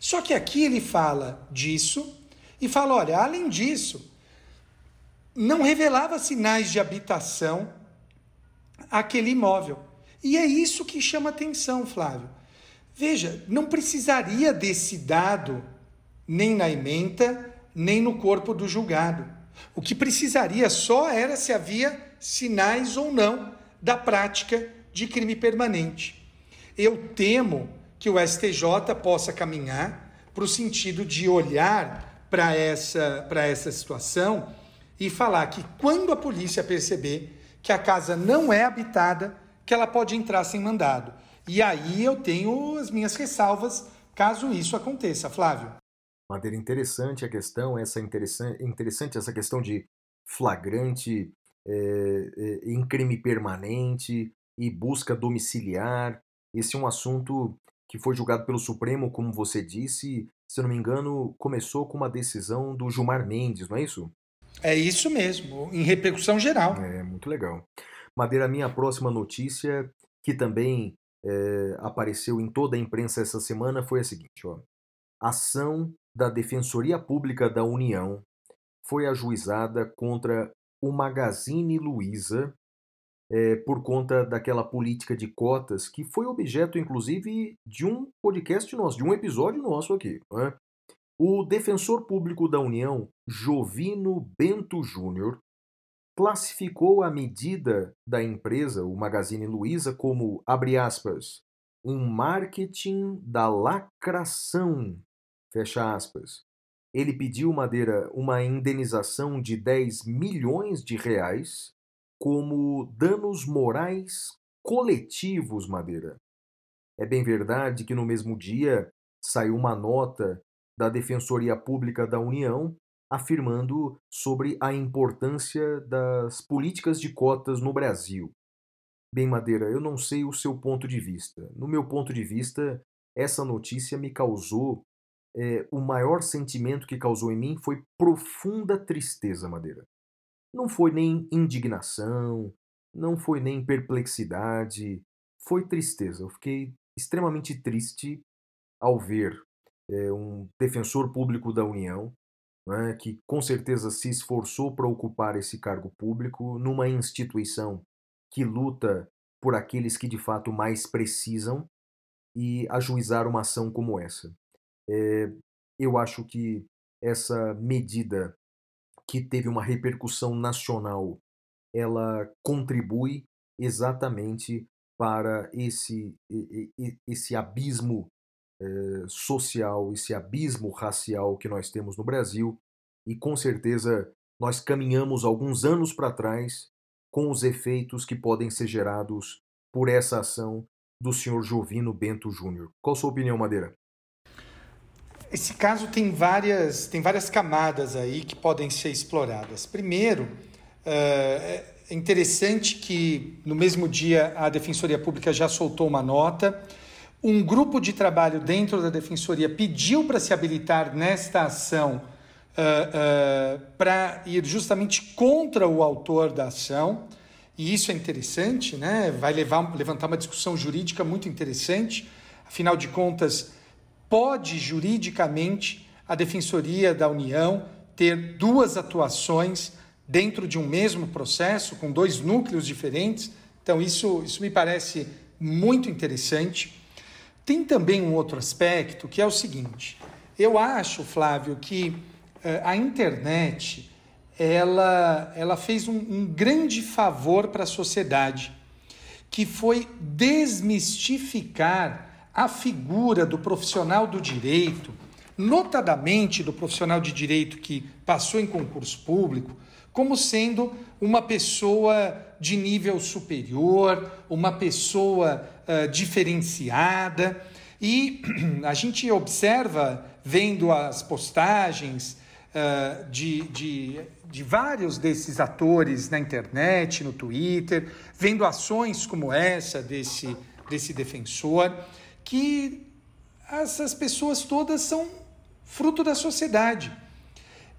Só que aqui ele fala disso e fala: olha, além disso, não revelava sinais de habitação aquele imóvel. E é isso que chama atenção, Flávio. Veja, não precisaria desse dado nem na ementa, nem no corpo do julgado. O que precisaria só era se havia sinais ou não da prática de crime permanente. Eu temo que o STJ possa caminhar para o sentido de olhar para essa, para essa situação e falar que quando a polícia perceber que a casa não é habitada, que ela pode entrar sem mandado. E aí eu tenho as minhas ressalvas caso isso aconteça, Flávio. Madeira interessante a questão, essa interessante, interessante essa questão de flagrante é, é, em crime permanente e busca domiciliar. Esse é um assunto que foi julgado pelo Supremo, como você disse, se não me engano, começou com uma decisão do Gilmar Mendes, não é isso? É isso mesmo, em repercussão geral. É, muito legal. Madeira, minha próxima notícia, que também é, apareceu em toda a imprensa essa semana, foi a seguinte: ó. ação da Defensoria Pública da União foi ajuizada contra o Magazine Luiza é, por conta daquela política de cotas que foi objeto, inclusive, de um podcast nosso, de um episódio nosso aqui. Né? O defensor público da União, Jovino Bento Júnior, classificou a medida da empresa, o Magazine Luiza, como, abre aspas, um marketing da lacração, fecha aspas. Ele pediu Madeira uma indenização de 10 milhões de reais como danos morais coletivos, Madeira. É bem verdade que no mesmo dia saiu uma nota da Defensoria Pública da União afirmando sobre a importância das políticas de cotas no Brasil. Bem, Madeira, eu não sei o seu ponto de vista. No meu ponto de vista, essa notícia me causou. É, o maior sentimento que causou em mim foi profunda tristeza, Madeira. Não foi nem indignação, não foi nem perplexidade, foi tristeza. Eu fiquei extremamente triste ao ver é, um defensor público da União né, que com certeza se esforçou para ocupar esse cargo público numa instituição que luta por aqueles que de fato mais precisam e ajuizar uma ação como essa. É, eu acho que essa medida que teve uma repercussão nacional, ela contribui exatamente para esse, esse abismo é, social, esse abismo racial que nós temos no Brasil, e com certeza nós caminhamos alguns anos para trás com os efeitos que podem ser gerados por essa ação do senhor Jovino Bento Júnior. Qual a sua opinião, Madeira? Esse caso tem várias, tem várias camadas aí que podem ser exploradas. Primeiro, é interessante que no mesmo dia a Defensoria Pública já soltou uma nota. Um grupo de trabalho dentro da Defensoria pediu para se habilitar nesta ação uh, uh, para ir justamente contra o autor da ação. E isso é interessante, né? vai levar, levantar uma discussão jurídica muito interessante. Afinal de contas, pode juridicamente a Defensoria da União ter duas atuações dentro de um mesmo processo, com dois núcleos diferentes. Então, isso, isso me parece muito interessante. Tem também um outro aspecto que é o seguinte: eu acho, Flávio, que uh, a internet ela, ela fez um, um grande favor para a sociedade, que foi desmistificar a figura do profissional do direito, notadamente do profissional de direito que passou em concurso público, como sendo uma pessoa de nível superior, uma pessoa uh, diferenciada. E a gente observa, vendo as postagens uh, de, de, de vários desses atores na internet, no Twitter, vendo ações como essa desse, desse defensor, que essas pessoas todas são fruto da sociedade.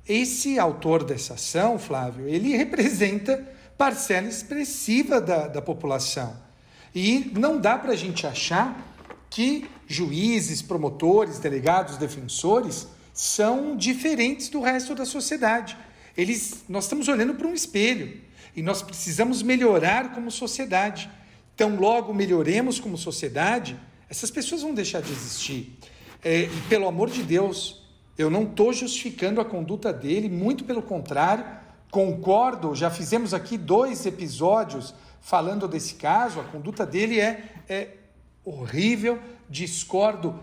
Esse autor dessa ação, Flávio, ele representa parcela expressiva da, da população. E não dá para a gente achar que juízes, promotores, delegados, defensores são diferentes do resto da sociedade. Eles, nós estamos olhando para um espelho e nós precisamos melhorar como sociedade. Então, logo melhoremos como sociedade, essas pessoas vão deixar de existir. É, e pelo amor de Deus, eu não estou justificando a conduta dele, muito pelo contrário, concordo. Já fizemos aqui dois episódios falando desse caso, a conduta dele é, é horrível, discordo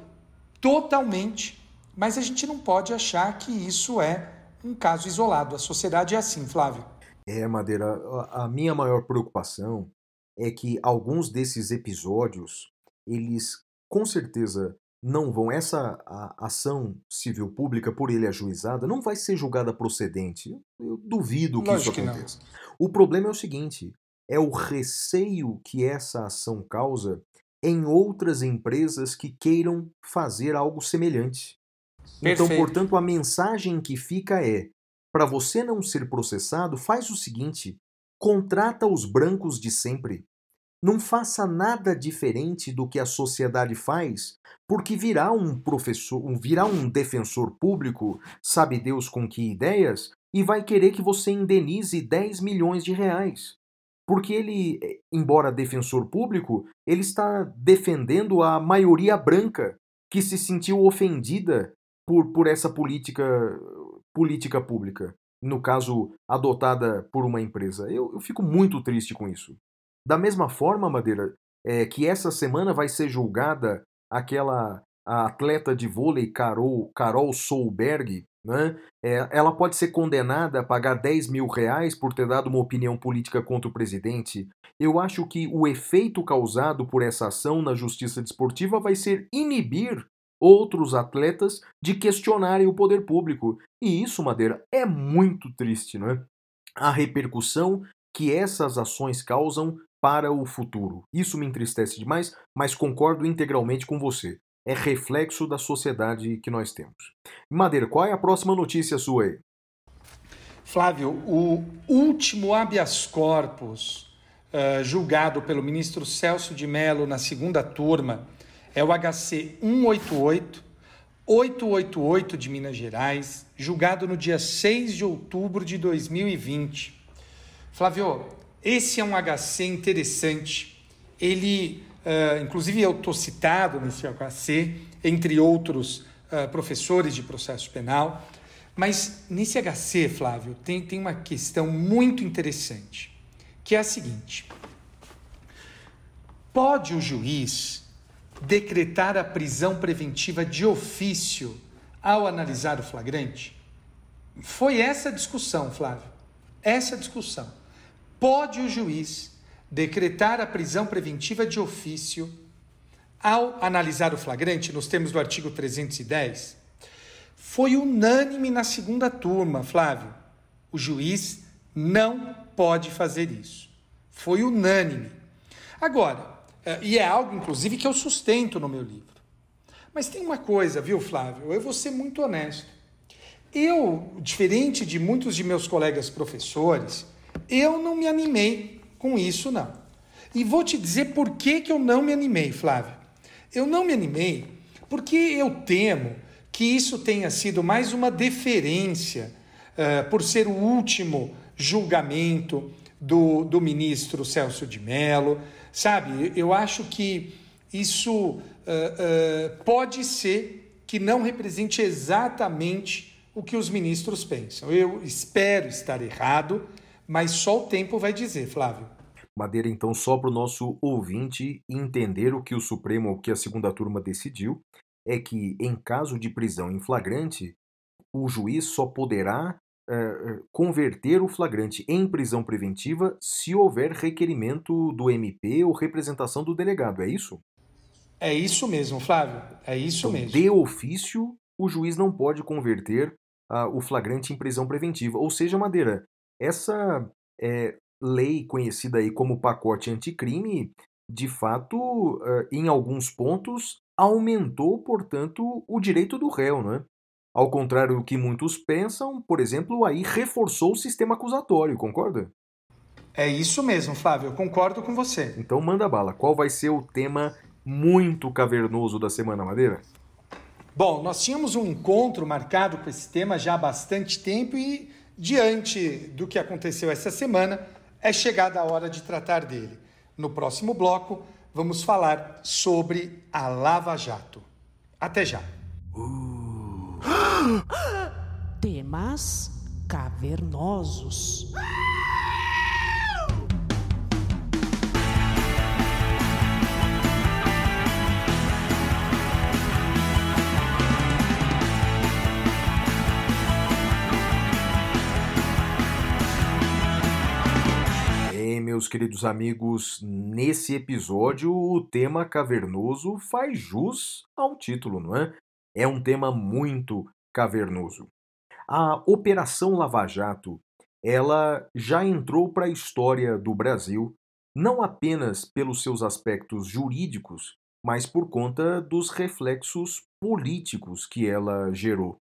totalmente, mas a gente não pode achar que isso é um caso isolado. A sociedade é assim, Flávio. É, Madeira, a minha maior preocupação é que alguns desses episódios eles com certeza não vão. Essa ação civil pública, por ele ajuizada, não vai ser julgada procedente. Eu duvido que Lógico isso aconteça. Que o problema é o seguinte: é o receio que essa ação causa em outras empresas que queiram fazer algo semelhante. Então, Perfeito. Então, portanto, a mensagem que fica é: para você não ser processado, faz o seguinte: contrata os brancos de sempre. Não faça nada diferente do que a sociedade faz, porque virá um professor, virá um defensor público, sabe Deus com que ideias, e vai querer que você indenize 10 milhões de reais. Porque ele, eh, embora defensor público, ele está defendendo a maioria branca que se sentiu ofendida por, por essa política, política pública, no caso, adotada por uma empresa. Eu, eu fico muito triste com isso. Da mesma forma, Madeira, é, que essa semana vai ser julgada aquela atleta de vôlei Carol, Carol Solberg, né? É, ela pode ser condenada a pagar 10 mil reais por ter dado uma opinião política contra o presidente. Eu acho que o efeito causado por essa ação na justiça desportiva vai ser inibir outros atletas de questionarem o poder público. E isso, Madeira, é muito triste, não é? A repercussão que essas ações causam para o futuro. Isso me entristece demais, mas concordo integralmente com você. É reflexo da sociedade que nós temos. Madeira, qual é a próxima notícia sua aí? Flávio, o último habeas corpus uh, julgado pelo ministro Celso de Mello na segunda turma é o HC 188 888 de Minas Gerais, julgado no dia 6 de outubro de 2020. Flávio, esse é um HC interessante. Ele, uh, inclusive, eu estou citado nesse HC, entre outros uh, professores de processo penal. Mas nesse HC, Flávio, tem, tem uma questão muito interessante, que é a seguinte: pode o juiz decretar a prisão preventiva de ofício ao analisar o flagrante? Foi essa discussão, Flávio. Essa discussão. Pode o juiz decretar a prisão preventiva de ofício ao analisar o flagrante, nos termos do artigo 310? Foi unânime na segunda turma, Flávio. O juiz não pode fazer isso. Foi unânime. Agora, é, e é algo, inclusive, que eu sustento no meu livro. Mas tem uma coisa, viu, Flávio? Eu vou ser muito honesto. Eu, diferente de muitos de meus colegas professores, eu não me animei com isso, não. E vou te dizer por que, que eu não me animei, Flávio. Eu não me animei porque eu temo que isso tenha sido mais uma deferência uh, por ser o último julgamento do, do ministro Celso de Mello, Sabe, eu acho que isso uh, uh, pode ser que não represente exatamente o que os ministros pensam. Eu espero estar errado, mas só o tempo vai dizer, Flávio. Madeira, então, só para o nosso ouvinte entender o que o Supremo, o que a segunda turma decidiu, é que, em caso de prisão em flagrante, o juiz só poderá uh, converter o flagrante em prisão preventiva se houver requerimento do MP ou representação do delegado, é isso? É isso mesmo, Flávio. É isso então, mesmo. De ofício, o juiz não pode converter uh, o flagrante em prisão preventiva. Ou seja, Madeira, essa é, lei conhecida aí como pacote anticrime, de fato, em alguns pontos, aumentou, portanto, o direito do réu, não é? Ao contrário do que muitos pensam, por exemplo, aí reforçou o sistema acusatório, concorda? É isso mesmo, Flávio, eu concordo com você. Então manda bala, qual vai ser o tema muito cavernoso da Semana Madeira? Bom, nós tínhamos um encontro marcado com esse tema já há bastante tempo e, diante do que aconteceu essa semana, é chegada a hora de tratar dele. No próximo bloco, vamos falar sobre a Lava Jato. Até já! Uh. Temas cavernosos. Meus queridos amigos, nesse episódio o tema cavernoso faz jus ao título, não é? É um tema muito cavernoso. A Operação Lava Jato, ela já entrou para a história do Brasil, não apenas pelos seus aspectos jurídicos, mas por conta dos reflexos políticos que ela gerou.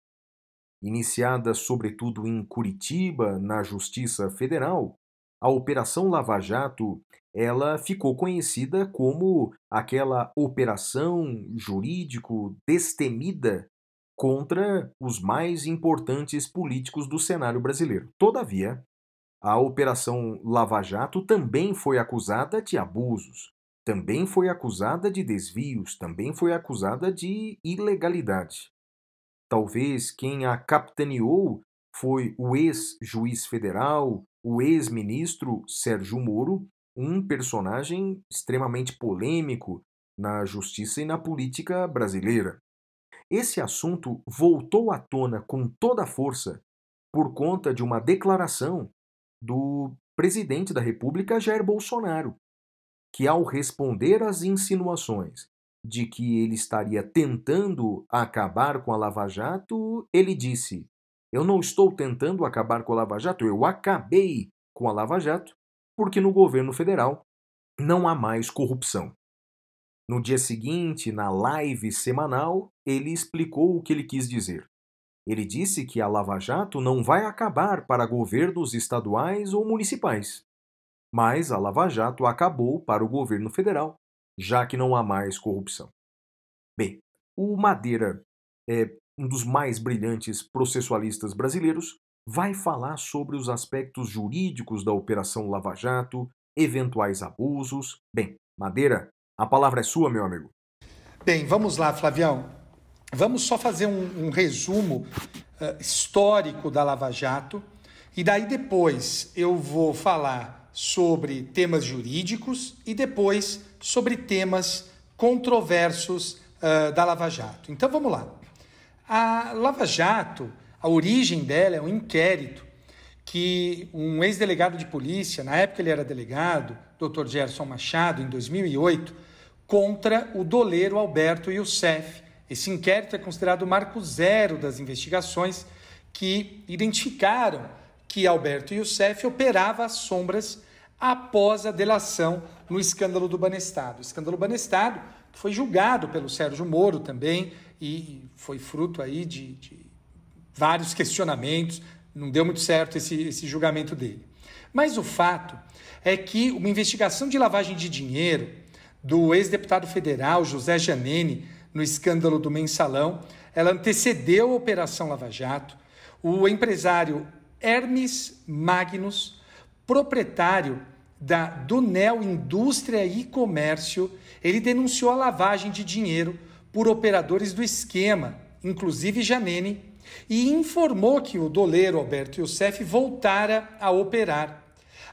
Iniciada sobretudo em Curitiba, na Justiça Federal, a Operação Lava Jato ela ficou conhecida como aquela operação jurídico destemida contra os mais importantes políticos do cenário brasileiro. Todavia, a Operação Lava Jato também foi acusada de abusos, também foi acusada de desvios, também foi acusada de ilegalidade. Talvez quem a capitaneou foi o ex-juiz federal, o ex-ministro Sérgio Moro, um personagem extremamente polêmico na justiça e na política brasileira. Esse assunto voltou à tona com toda a força por conta de uma declaração do presidente da República, Jair Bolsonaro, que, ao responder às insinuações de que ele estaria tentando acabar com a Lava Jato, ele disse: Eu não estou tentando acabar com a Lava Jato, eu acabei com a Lava Jato, porque no governo federal não há mais corrupção. No dia seguinte, na live semanal, ele explicou o que ele quis dizer. Ele disse que a Lava Jato não vai acabar para governos estaduais ou municipais. Mas a Lava Jato acabou para o governo federal, já que não há mais corrupção. Bem, o Madeira é um dos mais brilhantes processualistas brasileiros, vai falar sobre os aspectos jurídicos da Operação Lava Jato, eventuais abusos. Bem, Madeira, a palavra é sua, meu amigo. Bem, vamos lá, Flavião. Vamos só fazer um, um resumo uh, histórico da Lava Jato e daí depois eu vou falar sobre temas jurídicos e depois sobre temas controversos uh, da Lava Jato. Então vamos lá. A Lava Jato, a origem dela é um inquérito que um ex-delegado de polícia, na época ele era delegado, Dr. Gerson Machado, em 2008, contra o doleiro Alberto Youssef. Esse inquérito é considerado o marco zero das investigações que identificaram que Alberto Youssef operava às sombras após a delação no escândalo do Banestado. O escândalo Banestado foi julgado pelo Sérgio Moro também e foi fruto aí de, de vários questionamentos. Não deu muito certo esse, esse julgamento dele. Mas o fato é que uma investigação de lavagem de dinheiro do ex-deputado federal José Janene no escândalo do mensalão, ela antecedeu a Operação Lava Jato. O empresário Hermes Magnus, proprietário da Dunel Indústria e Comércio, ele denunciou a lavagem de dinheiro por operadores do esquema, inclusive Janene, e informou que o doleiro Alberto Youssef voltara a operar.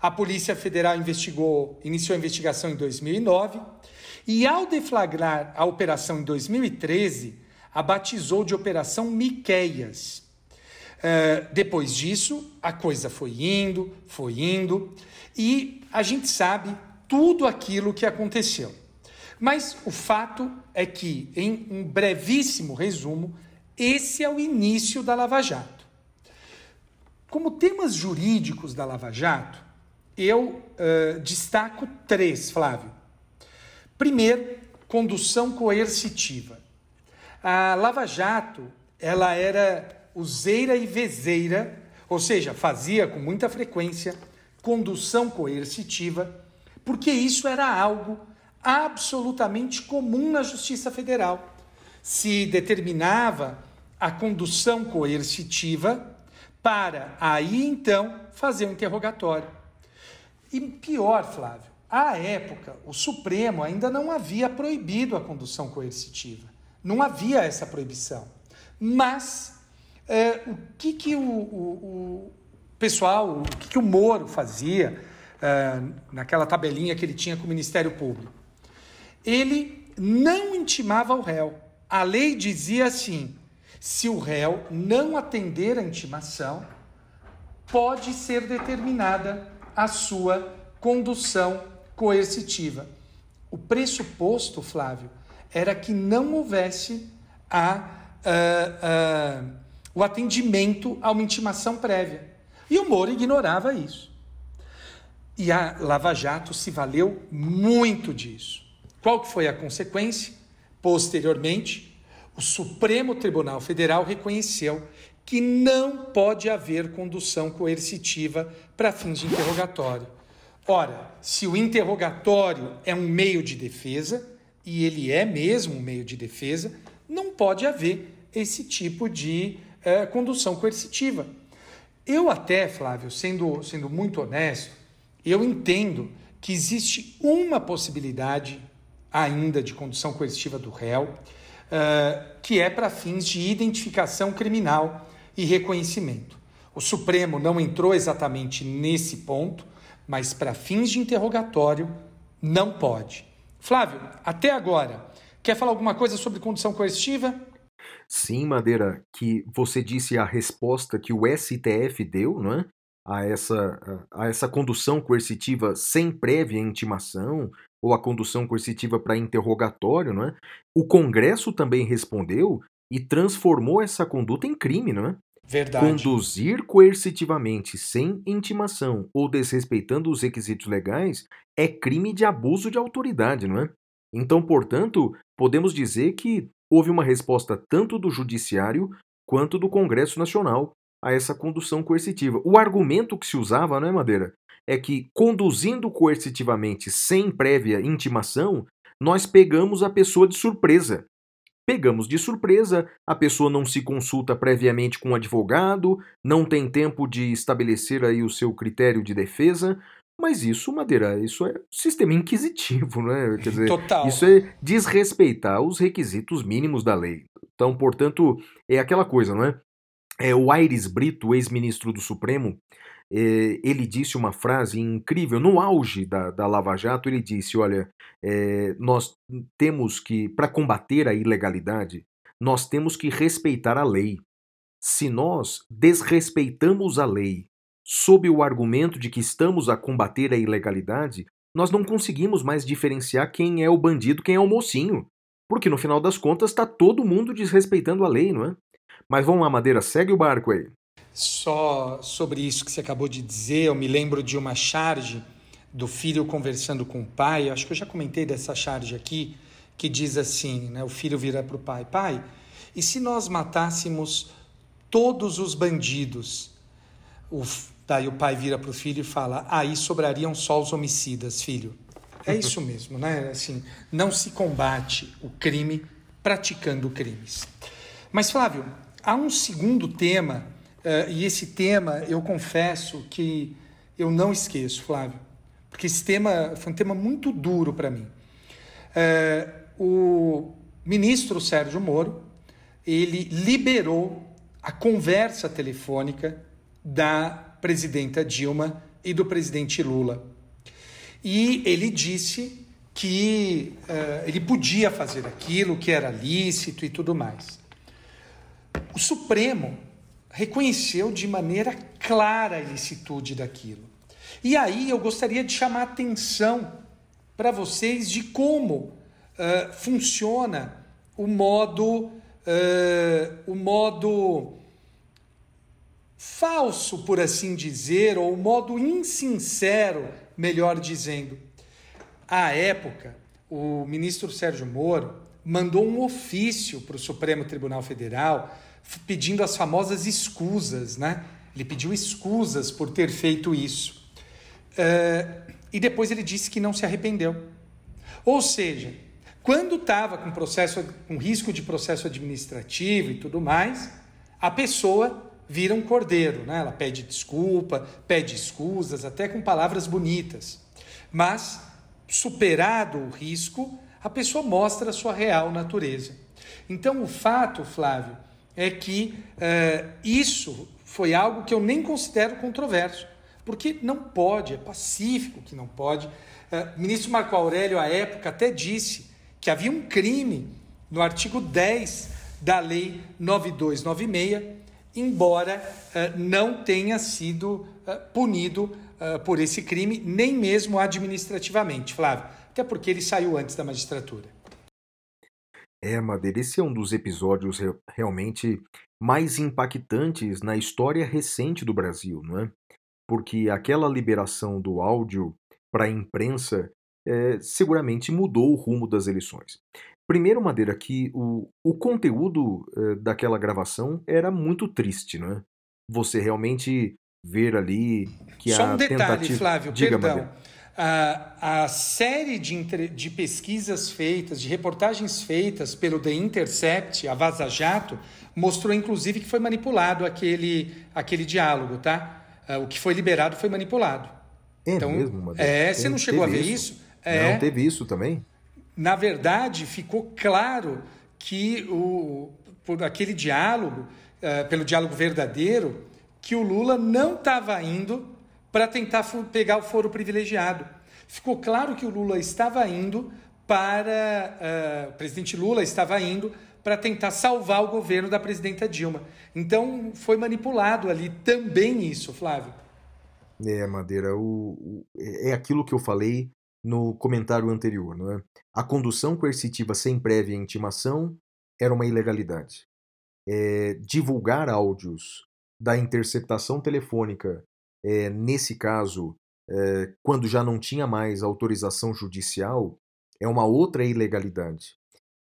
A Polícia Federal investigou, iniciou a investigação em 2009 e, ao deflagrar a operação em 2013, a batizou de Operação Miqueias. Uh, depois disso, a coisa foi indo, foi indo, e a gente sabe tudo aquilo que aconteceu. Mas o fato é que, em um brevíssimo resumo, esse é o início da Lava Jato. Como temas jurídicos da Lava Jato, eu uh, destaco três, Flávio. Primeiro, condução coercitiva. A Lava Jato, ela era useira e vezeira, ou seja, fazia com muita frequência condução coercitiva, porque isso era algo absolutamente comum na Justiça Federal. Se determinava a condução coercitiva para aí então fazer um interrogatório. E pior, Flávio, à época, o Supremo ainda não havia proibido a condução coercitiva. Não havia essa proibição. Mas é, o que, que o, o, pessoal, o que, que o Moro fazia uh, naquela tabelinha que ele tinha com o Ministério Público? Ele não intimava o réu. A lei dizia assim: se o réu não atender a intimação, pode ser determinada a sua condução coercitiva. O pressuposto, Flávio, era que não houvesse a, uh, uh, o atendimento a uma intimação prévia. E o Moro ignorava isso. E a Lava Jato se valeu muito disso. Qual que foi a consequência? Posteriormente, o Supremo Tribunal Federal reconheceu que não pode haver condução coercitiva para fins de interrogatório. Ora, se o interrogatório é um meio de defesa, e ele é mesmo um meio de defesa, não pode haver esse tipo de eh, condução coercitiva. Eu até, Flávio, sendo, sendo muito honesto, eu entendo que existe uma possibilidade ainda de condução coercitiva do réu, uh, que é para fins de identificação criminal e reconhecimento. O Supremo não entrou exatamente nesse ponto, mas para fins de interrogatório não pode. Flávio, até agora, quer falar alguma coisa sobre condução coercitiva? Sim, Madeira, que você disse a resposta que o STF deu, não é? A essa, a essa condução coercitiva sem prévia intimação, ou a condução coercitiva para interrogatório, não é? O Congresso também respondeu e transformou essa conduta em crime, não é? Verdade. Conduzir coercitivamente sem intimação ou desrespeitando os requisitos legais é crime de abuso de autoridade, não é? Então, portanto, podemos dizer que houve uma resposta tanto do Judiciário quanto do Congresso Nacional a essa condução coercitiva. O argumento que se usava, não é, Madeira? É que conduzindo coercitivamente sem prévia intimação, nós pegamos a pessoa de surpresa. Pegamos de surpresa, a pessoa não se consulta previamente com o advogado, não tem tempo de estabelecer aí o seu critério de defesa, mas isso, Madeira, isso é sistema inquisitivo, não é? Quer dizer, Total. isso é desrespeitar os requisitos mínimos da lei. Então, portanto, é aquela coisa, não é? É o Aires Brito, ex-ministro do Supremo, é, ele disse uma frase incrível, no auge da, da Lava Jato, ele disse: Olha, é, nós temos que, para combater a ilegalidade, nós temos que respeitar a lei. Se nós desrespeitamos a lei sob o argumento de que estamos a combater a ilegalidade, nós não conseguimos mais diferenciar quem é o bandido, quem é o mocinho. Porque no final das contas está todo mundo desrespeitando a lei, não é? Mas vamos lá, Madeira, segue o barco aí. Só sobre isso que você acabou de dizer, eu me lembro de uma charge do filho conversando com o pai, acho que eu já comentei dessa charge aqui, que diz assim, né, o filho vira para o pai, pai, e se nós matássemos todos os bandidos? O, daí o pai vira para o filho e fala, aí sobrariam só os homicidas, filho. É isso mesmo, né? Assim, não se combate o crime praticando crimes. Mas, Flávio, há um segundo tema, uh, e esse tema eu confesso que eu não esqueço, Flávio, porque esse tema foi um tema muito duro para mim. Uh, o ministro Sérgio Moro ele liberou a conversa telefônica da presidenta Dilma e do presidente Lula. E ele disse que uh, ele podia fazer aquilo, que era lícito e tudo mais. O Supremo reconheceu de maneira clara a ilicitude daquilo. E aí eu gostaria de chamar a atenção para vocês de como uh, funciona o modo, uh, o modo falso, por assim dizer, ou o modo insincero, melhor dizendo. À época, o ministro Sérgio Moro mandou um ofício para o Supremo Tribunal Federal pedindo as famosas escusas, né? Ele pediu escusas por ter feito isso. Uh, e depois ele disse que não se arrependeu. Ou seja, quando estava com processo, com risco de processo administrativo e tudo mais, a pessoa vira um cordeiro, né? Ela pede desculpa, pede escusas, até com palavras bonitas. Mas, superado o risco, a pessoa mostra a sua real natureza. Então, o fato, Flávio, é que uh, isso foi algo que eu nem considero controverso, porque não pode, é pacífico que não pode. Uh, o ministro Marco Aurélio, à época, até disse que havia um crime no artigo 10 da Lei 9296, embora uh, não tenha sido punido por esse crime, nem mesmo administrativamente, Flávio, até porque ele saiu antes da magistratura. É, Madeira, esse é um dos episódios realmente mais impactantes na história recente do Brasil, não é? Porque aquela liberação do áudio para a imprensa é, seguramente mudou o rumo das eleições. Primeiro, Madeira, que o, o conteúdo é, daquela gravação era muito triste, não é? Você realmente ver ali que Só a um detalhe, tentativa... Flávio, Diga, perdão. Madeira. A, a série de, de pesquisas feitas, de reportagens feitas pelo The Intercept, a Vaza Jato, mostrou inclusive que foi manipulado aquele, aquele diálogo, tá? Uh, o que foi liberado foi manipulado. É então, mesmo? É, você não chegou a ver isso? isso? É, Não, teve isso também? na verdade, ficou claro que o, por aquele diálogo, uh, pelo diálogo verdadeiro, que o Lula não estava indo para tentar pegar o foro privilegiado. Ficou claro que o Lula estava indo para. Uh, o presidente Lula estava indo para tentar salvar o governo da presidenta Dilma. Então foi manipulado ali também isso, Flávio. É, Madeira, o, o, é aquilo que eu falei no comentário anterior, não é? A condução coercitiva sem prévia intimação era uma ilegalidade. É, divulgar áudios da interceptação telefônica, é, nesse caso, é, quando já não tinha mais autorização judicial, é uma outra ilegalidade.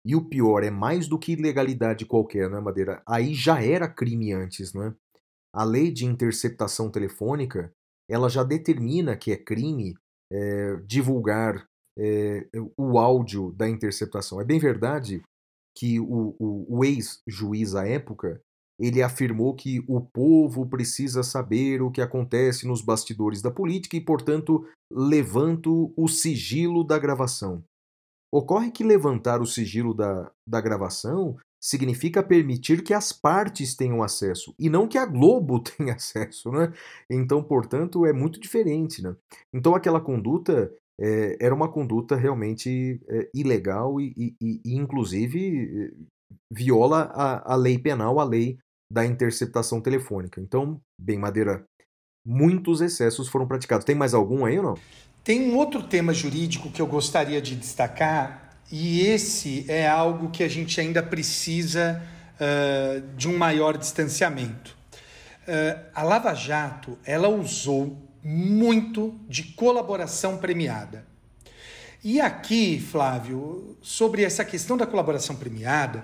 E o pior, é mais do que ilegalidade qualquer, não é, Madeira? Aí já era crime antes, não é? A lei de interceptação telefônica, ela já determina que é crime é, divulgar é, o áudio da interceptação. É bem verdade que o, o, o ex-juiz à época ele afirmou que o povo precisa saber o que acontece nos bastidores da política e, portanto, levanto o sigilo da gravação. Ocorre que levantar o sigilo da, da gravação significa permitir que as partes tenham acesso e não que a Globo tenha acesso, né? Então, portanto, é muito diferente, né? Então, aquela conduta é, era uma conduta realmente é, ilegal e, e, e, inclusive, viola a, a lei penal, a lei da interceptação telefônica. Então, bem, Madeira, muitos excessos foram praticados. Tem mais algum aí ou não? Tem um outro tema jurídico que eu gostaria de destacar, e esse é algo que a gente ainda precisa uh, de um maior distanciamento. Uh, a Lava Jato ela usou muito de colaboração premiada. E aqui, Flávio, sobre essa questão da colaboração premiada,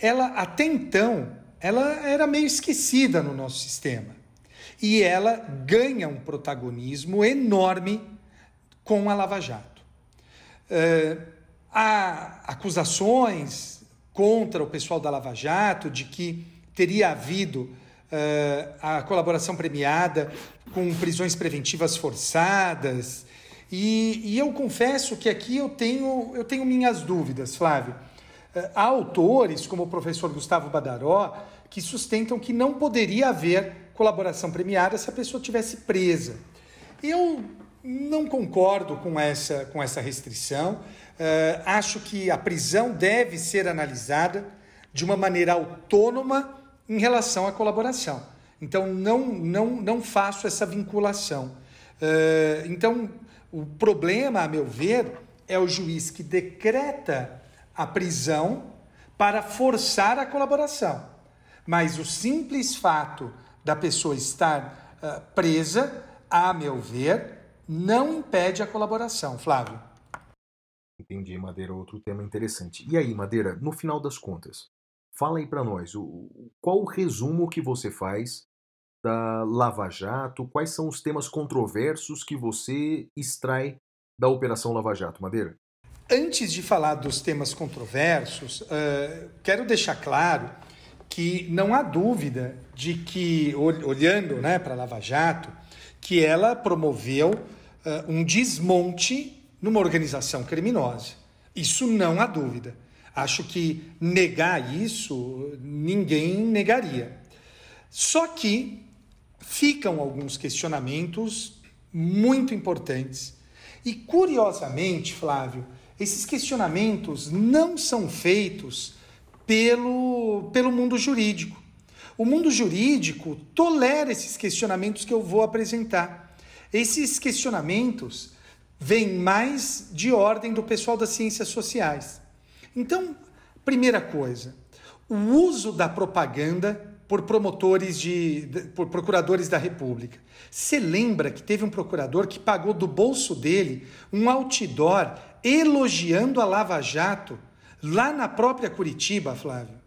ela até então ela era meio esquecida no nosso sistema. E ela ganha um protagonismo enorme com a Lava Jato. Uh, há acusações contra o pessoal da Lava Jato de que teria havido uh, a colaboração premiada com prisões preventivas forçadas. E, e, eu confesso que aqui eu tenho, eu tenho minhas dúvidas, Flávio. Há autores, como o professor Gustavo Badaró, que sustentam que não poderia haver colaboração premiada se a pessoa tivesse presa. Eu não concordo com essa, com essa restrição. Uh, acho que a prisão deve ser analisada de uma maneira autônoma em relação à colaboração. Então, não, não, não faço essa vinculação. Uh, então, o problema, a meu ver, é o juiz que decreta a prisão para forçar a colaboração. Mas o simples fato da pessoa estar uh, presa, a meu ver, não impede a colaboração. Flávio. Entendi, Madeira. Outro tema interessante. E aí, Madeira, no final das contas, fala aí para nós, o, qual o resumo que você faz da Lava Jato? Quais são os temas controversos que você extrai da Operação Lava Jato, Madeira? Antes de falar dos temas controversos, uh, quero deixar claro que não há dúvida de que, olhando né, para Lava Jato, que ela promoveu uh, um desmonte numa organização criminosa. Isso não há dúvida. Acho que negar isso, ninguém negaria. Só que ficam alguns questionamentos muito importantes. E curiosamente, Flávio, esses questionamentos não são feitos pelo, pelo mundo jurídico. O mundo jurídico tolera esses questionamentos que eu vou apresentar. Esses questionamentos vêm mais de ordem do pessoal das ciências sociais. Então, primeira coisa, o uso da propaganda por promotores de, por procuradores da República. Você lembra que teve um procurador que pagou do bolso dele um outdoor elogiando a Lava Jato lá na própria Curitiba, Flávio?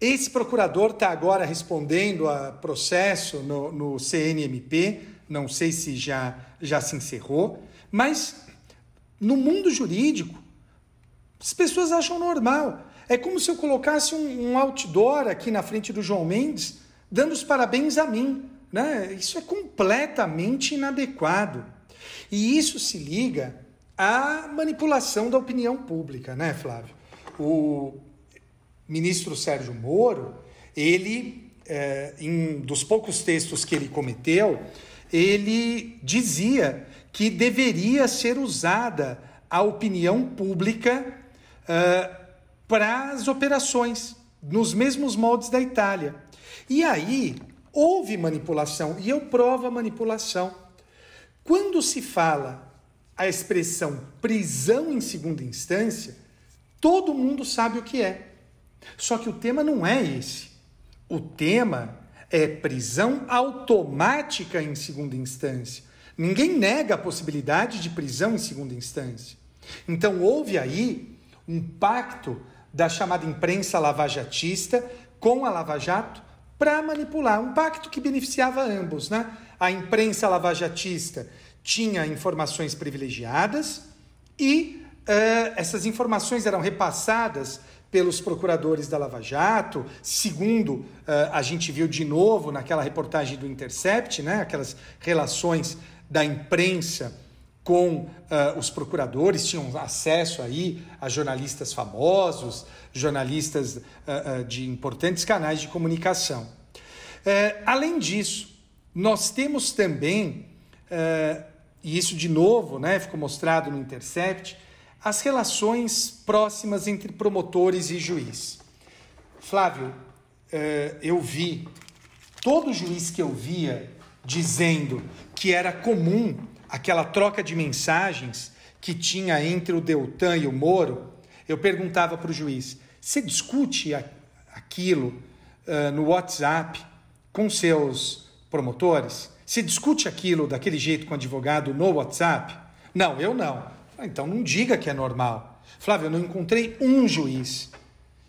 Esse procurador está agora respondendo a processo no, no CNMP, não sei se já, já se encerrou, mas no mundo jurídico, as pessoas acham normal. É como se eu colocasse um, um outdoor aqui na frente do João Mendes, dando os parabéns a mim. Né? Isso é completamente inadequado. E isso se liga à manipulação da opinião pública, né, Flávio? O ministro Sérgio Moro, ele, é, em dos poucos textos que ele cometeu, ele dizia que deveria ser usada a opinião pública uh, para as operações, nos mesmos moldes da Itália. E aí houve manipulação, e eu provo a manipulação. Quando se fala a expressão prisão em segunda instância, todo mundo sabe o que é. Só que o tema não é esse. O tema é prisão automática em segunda instância. Ninguém nega a possibilidade de prisão em segunda instância. Então houve aí um pacto da chamada imprensa lavajatista com a Lava Jato para manipular, um pacto que beneficiava ambos, né? A imprensa lavajatista tinha informações privilegiadas e uh, essas informações eram repassadas pelos procuradores da Lava Jato, segundo uh, a gente viu de novo naquela reportagem do Intercept, né, aquelas relações da imprensa com uh, os procuradores, tinham acesso aí a jornalistas famosos, jornalistas uh, de importantes canais de comunicação. além disso, nós temos também, e isso de novo né, ficou mostrado no Intercept, as relações próximas entre promotores e juiz. Flávio, eu vi, todo juiz que eu via dizendo que era comum aquela troca de mensagens que tinha entre o Deltan e o Moro, eu perguntava para o juiz: você discute aquilo uh, no WhatsApp com seus promotores? Você discute aquilo daquele jeito com o advogado no WhatsApp? Não, eu não. Ah, então não diga que é normal. Flávio, eu não encontrei um juiz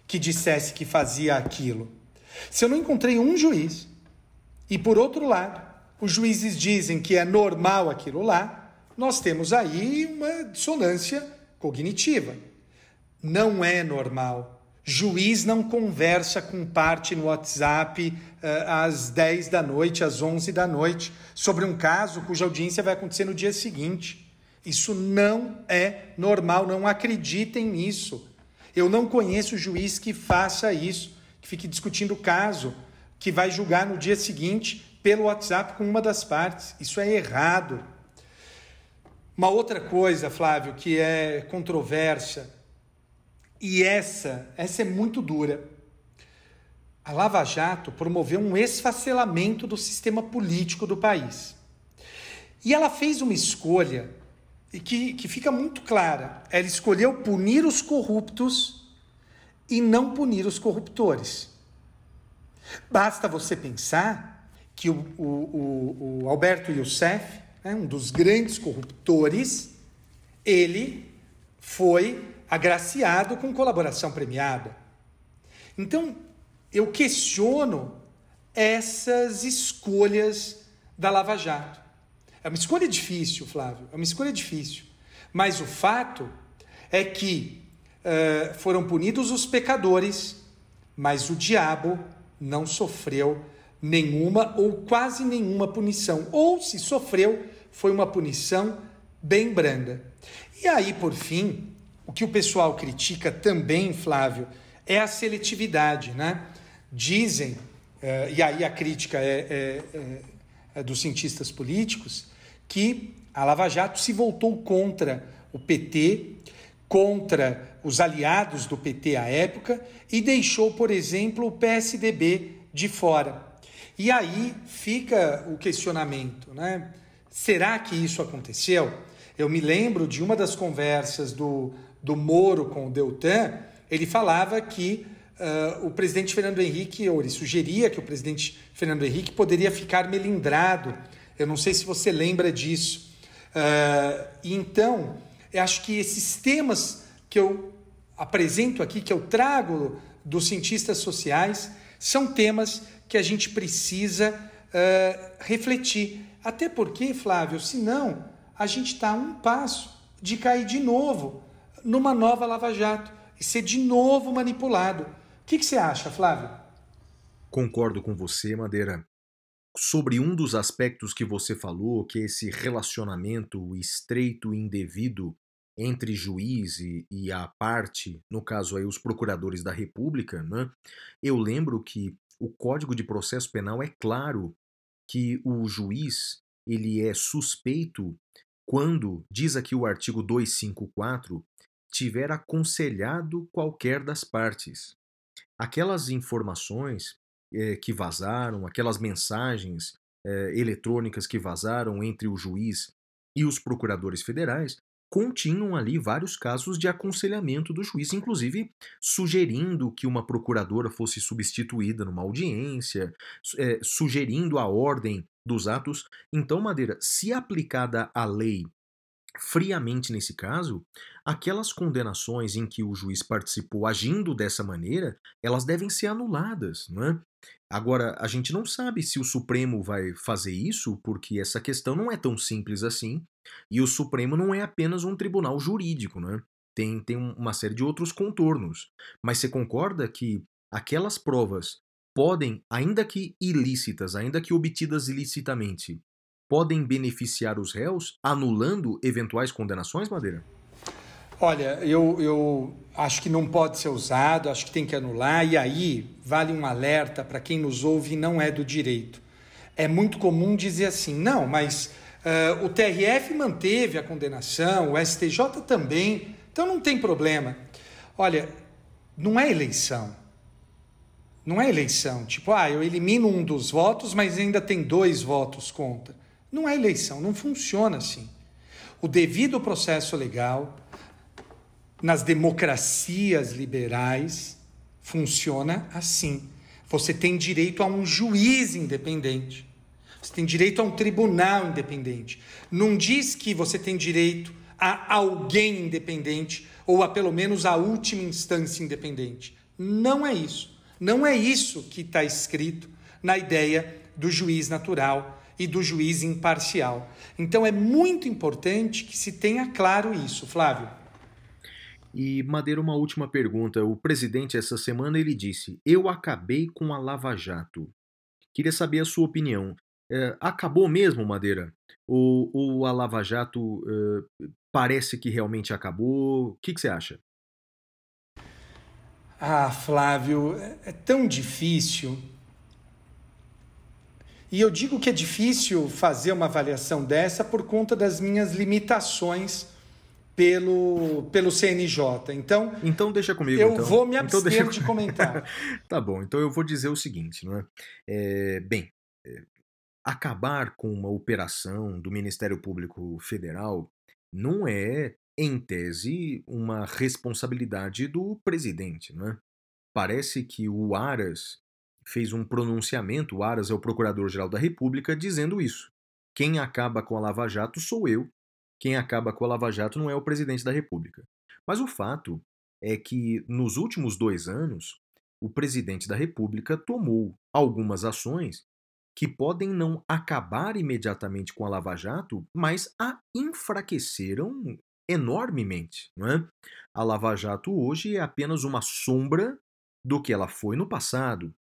que dissesse que fazia aquilo. Se eu não encontrei um juiz, e por outro lado, os juízes dizem que é normal aquilo lá, nós temos aí uma dissonância cognitiva. Não é normal. Juiz não conversa com parte no WhatsApp uh, às 10 da noite, às 11 da noite, sobre um caso cuja audiência vai acontecer no dia seguinte. Isso não é normal, não acreditem nisso. Eu não conheço juiz que faça isso, que fique discutindo o caso, que vai julgar no dia seguinte pelo WhatsApp com uma das partes. Isso é errado. Uma outra coisa, Flávio, que é controversa, e essa, essa é muito dura. A Lava Jato promoveu um esfacelamento do sistema político do país. E ela fez uma escolha que, que fica muito clara. Ela escolheu punir os corruptos e não punir os corruptores. Basta você pensar que o, o, o Alberto Youssef, né, um dos grandes corruptores, ele foi agraciado com colaboração premiada. Então, eu questiono essas escolhas da Lava Jato. É uma escolha difícil, Flávio, é uma escolha difícil. Mas o fato é que uh, foram punidos os pecadores, mas o diabo não sofreu nenhuma ou quase nenhuma punição, ou se sofreu, foi uma punição bem branda. E aí, por fim, o que o pessoal critica também, Flávio, é a seletividade, né? Dizem, uh, e aí a crítica é, é, é, é dos cientistas políticos, que a Lava Jato se voltou contra o PT, contra os aliados do PT à época e deixou, por exemplo, o PSDB de fora. E aí fica o questionamento, né? Será que isso aconteceu? Eu me lembro de uma das conversas do, do Moro com o Deltan, ele falava que uh, o presidente Fernando Henrique, ou ele sugeria que o presidente Fernando Henrique poderia ficar melindrado. Eu não sei se você lembra disso. Uh, então, eu acho que esses temas que eu apresento aqui, que eu trago dos cientistas sociais, são temas que a gente precisa uh, refletir. Até porque, Flávio, senão a gente está a um passo de cair de novo numa nova Lava Jato e ser de novo manipulado. O que, que você acha, Flávio? Concordo com você, Madeira. Sobre um dos aspectos que você falou, que é esse relacionamento estreito e indevido entre juiz e, e, a parte, no caso aí os procuradores da República, né? eu lembro que o Código de Processo Penal é claro que o juiz ele é suspeito quando, diz aqui o artigo 254, tiver aconselhado qualquer das partes. Aquelas informações é, que vazaram, aquelas mensagens é, eletrônicas que vazaram entre o juiz e os procuradores federais, continham ali vários casos de aconselhamento do juiz, inclusive sugerindo que uma procuradora fosse substituída numa audiência, é, sugerindo a ordem dos atos. Então, Madeira, se aplicada a lei friamente nesse caso, aquelas condenações em que o juiz participou agindo dessa maneira, elas devem ser anuladas, não é? Agora, a gente não sabe se o Supremo vai fazer isso, porque essa questão não é tão simples assim, e o Supremo não é apenas um tribunal jurídico, né? Tem, tem uma série de outros contornos. Mas você concorda que aquelas provas podem, ainda que ilícitas, ainda que obtidas ilicitamente, podem beneficiar os réus, anulando eventuais condenações, Madeira? Olha, eu, eu acho que não pode ser usado, acho que tem que anular, e aí vale um alerta para quem nos ouve e não é do direito. É muito comum dizer assim, não, mas uh, o TRF manteve a condenação, o STJ também, então não tem problema. Olha, não é eleição. Não é eleição, tipo, ah, eu elimino um dos votos, mas ainda tem dois votos contra. Não é eleição, não funciona assim. O devido processo legal, nas democracias liberais, funciona assim. Você tem direito a um juiz independente. Você tem direito a um tribunal independente. Não diz que você tem direito a alguém independente ou a pelo menos a última instância independente. Não é isso. Não é isso que está escrito na ideia do juiz natural e do juiz imparcial. Então é muito importante que se tenha claro isso, Flávio. E Madeira, uma última pergunta. O presidente essa semana ele disse: "Eu acabei com a Lava Jato". Queria saber a sua opinião. É, acabou mesmo, Madeira? Ou, ou a Lava Jato é, parece que realmente acabou? O que, que você acha? Ah, Flávio, é, é tão difícil. E eu digo que é difícil fazer uma avaliação dessa por conta das minhas limitações pelo, pelo CNJ. Então, então deixa comigo. Eu então. vou me então abster deixa... de comentar. tá bom, então eu vou dizer o seguinte, não é? é bem, é, acabar com uma operação do Ministério Público Federal não é, em tese, uma responsabilidade do presidente, não é? Parece que o Aras fez um pronunciamento, o Aras é o Procurador-Geral da República, dizendo isso. Quem acaba com a Lava Jato sou eu quem acaba com a Lava Jato não é o presidente da República. Mas o fato é que, nos últimos dois anos, o presidente da República tomou algumas ações que podem não acabar imediatamente com a Lava Jato, mas a enfraqueceram enormemente. É? A Lava Jato hoje é apenas uma sombra do que ela foi no passado.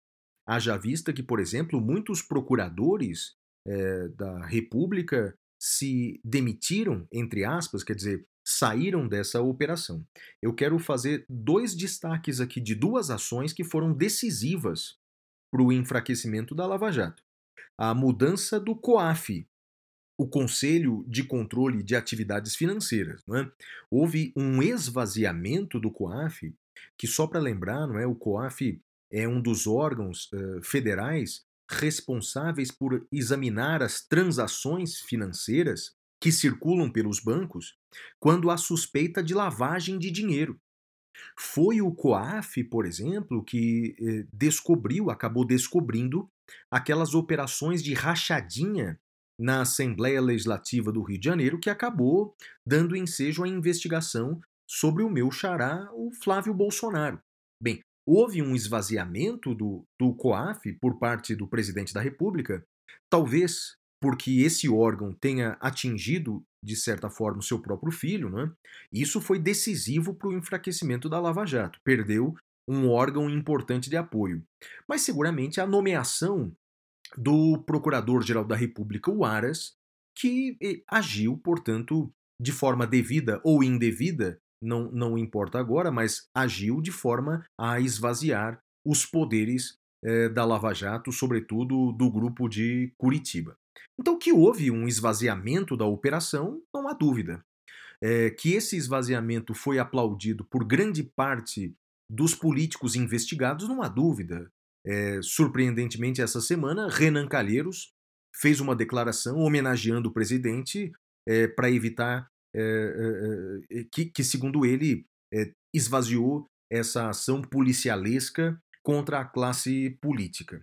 Haja vista que, por exemplo, muitos procuradores é, da República se demitiram, entre aspas, quer dizer, saíram dessa operação. Eu quero fazer dois destaques aqui de duas ações que foram decisivas para o enfraquecimento da Lava Jato. A mudança do COAF, o Conselho de Controle de Atividades Financeiras. É? Houve um esvaziamento do COAF, que só para lembrar, não é? o COAF é um dos órgãos uh, federais responsáveis por examinar as transações financeiras que circulam pelos bancos quando há suspeita de lavagem de dinheiro. Foi o COAF, por exemplo, que eh, descobriu, acabou descobrindo aquelas operações de rachadinha na Assembleia Legislativa do Rio de Janeiro, que acabou dando ensejo à investigação sobre o meu xará, o Flávio Bolsonaro. Bem, houve um esvaziamento do, do COAF por parte do presidente da República, talvez porque esse órgão tenha atingido, de certa forma, o seu próprio filho, né? isso foi decisivo para o enfraquecimento da Lava Jato. Perdeu um órgão importante de apoio. Mas seguramente a nomeação do Procurador-Geral da República, o Aras, que eh, agiu, portanto, de forma devida ou indevida não, não importa agora, mas agiu de forma a esvaziar os poderes eh, da Lava Jato, sobretudo do grupo de Curitiba. Então, que houve um esvaziamento da operação, não há dúvida. É, que esse esvaziamento foi aplaudido por grande parte dos políticos investigados, não há dúvida. É, surpreendentemente, essa semana, Renan Calheiros fez uma declaração homenageando o presidente é, para evitar que, que, segundo ele, esvaziou essa ação policialesca contra a classe política.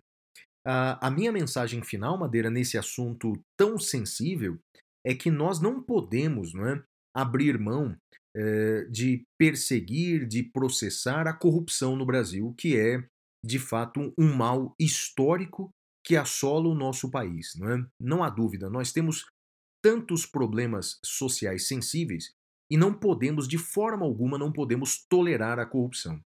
A, a minha mensagem final, Madeira, nesse assunto tão sensível, é que nós não podemos não é, abrir mão é, de perseguir, de processar a corrupção no Brasil, que é, de fato, um mal histórico que assola o nosso país. Não, é? não há dúvida, nós temos tantos problemas sociais sensíveis e não podemos, de forma alguma, não podemos tolerar a corrupção.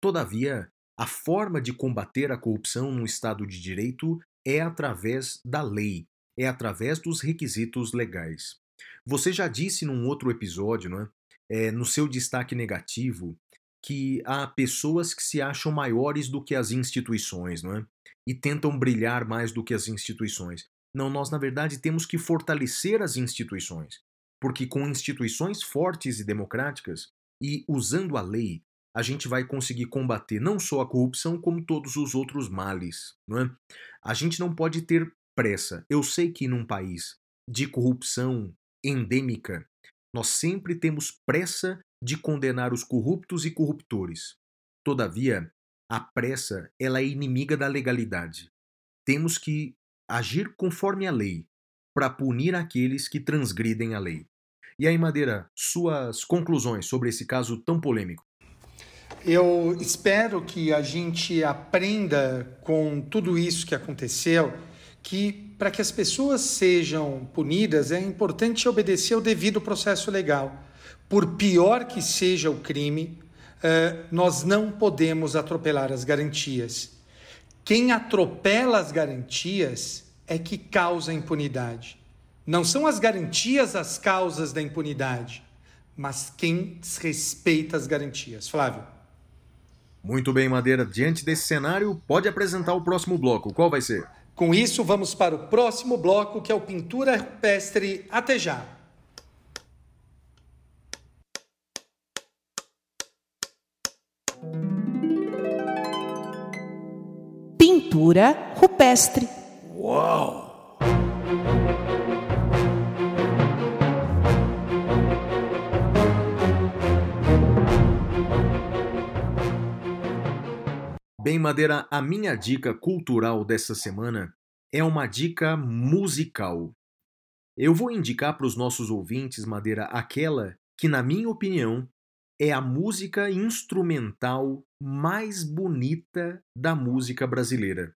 Todavia, a forma de combater a corrupção no Estado de Direito é através da lei. é através dos requisitos legais. Você já disse num outro episódio, não é? É, no seu destaque negativo, que há pessoas que se acham maiores do que as instituições, não é? E tentam brilhar mais do que as instituições. Não, nós na verdade temos que fortalecer as instituições, porque com instituições fortes e democráticas e usando a lei, a gente vai conseguir combater não só a corrupção, como todos os outros males, não é? A gente não pode ter pressa. Eu sei que num país de corrupção endêmica, nós sempre temos pressa de condenar os corruptos e corruptores. Todavia, a pressa ela é inimiga da legalidade. Temos que agir conforme a lei para punir aqueles que transgridem a lei. E aí, Madeira, suas conclusões sobre esse caso tão polêmico? Eu espero que a gente aprenda com tudo isso que aconteceu que para que as pessoas sejam punidas é importante obedecer ao devido processo legal. Por pior que seja o crime, eh, nós não podemos atropelar as garantias. Quem atropela as garantias é que causa impunidade. Não são as garantias as causas da impunidade, mas quem desrespeita as garantias. Flávio. Muito bem, Madeira. Diante desse cenário, pode apresentar o próximo bloco. Qual vai ser? Com isso, vamos para o próximo bloco, que é o Pintura Rupestre. Até já! Pintura rupestre. Uau! Bem, Madeira, a minha dica cultural dessa semana é uma dica musical. Eu vou indicar para os nossos ouvintes, Madeira, aquela que, na minha opinião, é a música instrumental mais bonita da música brasileira.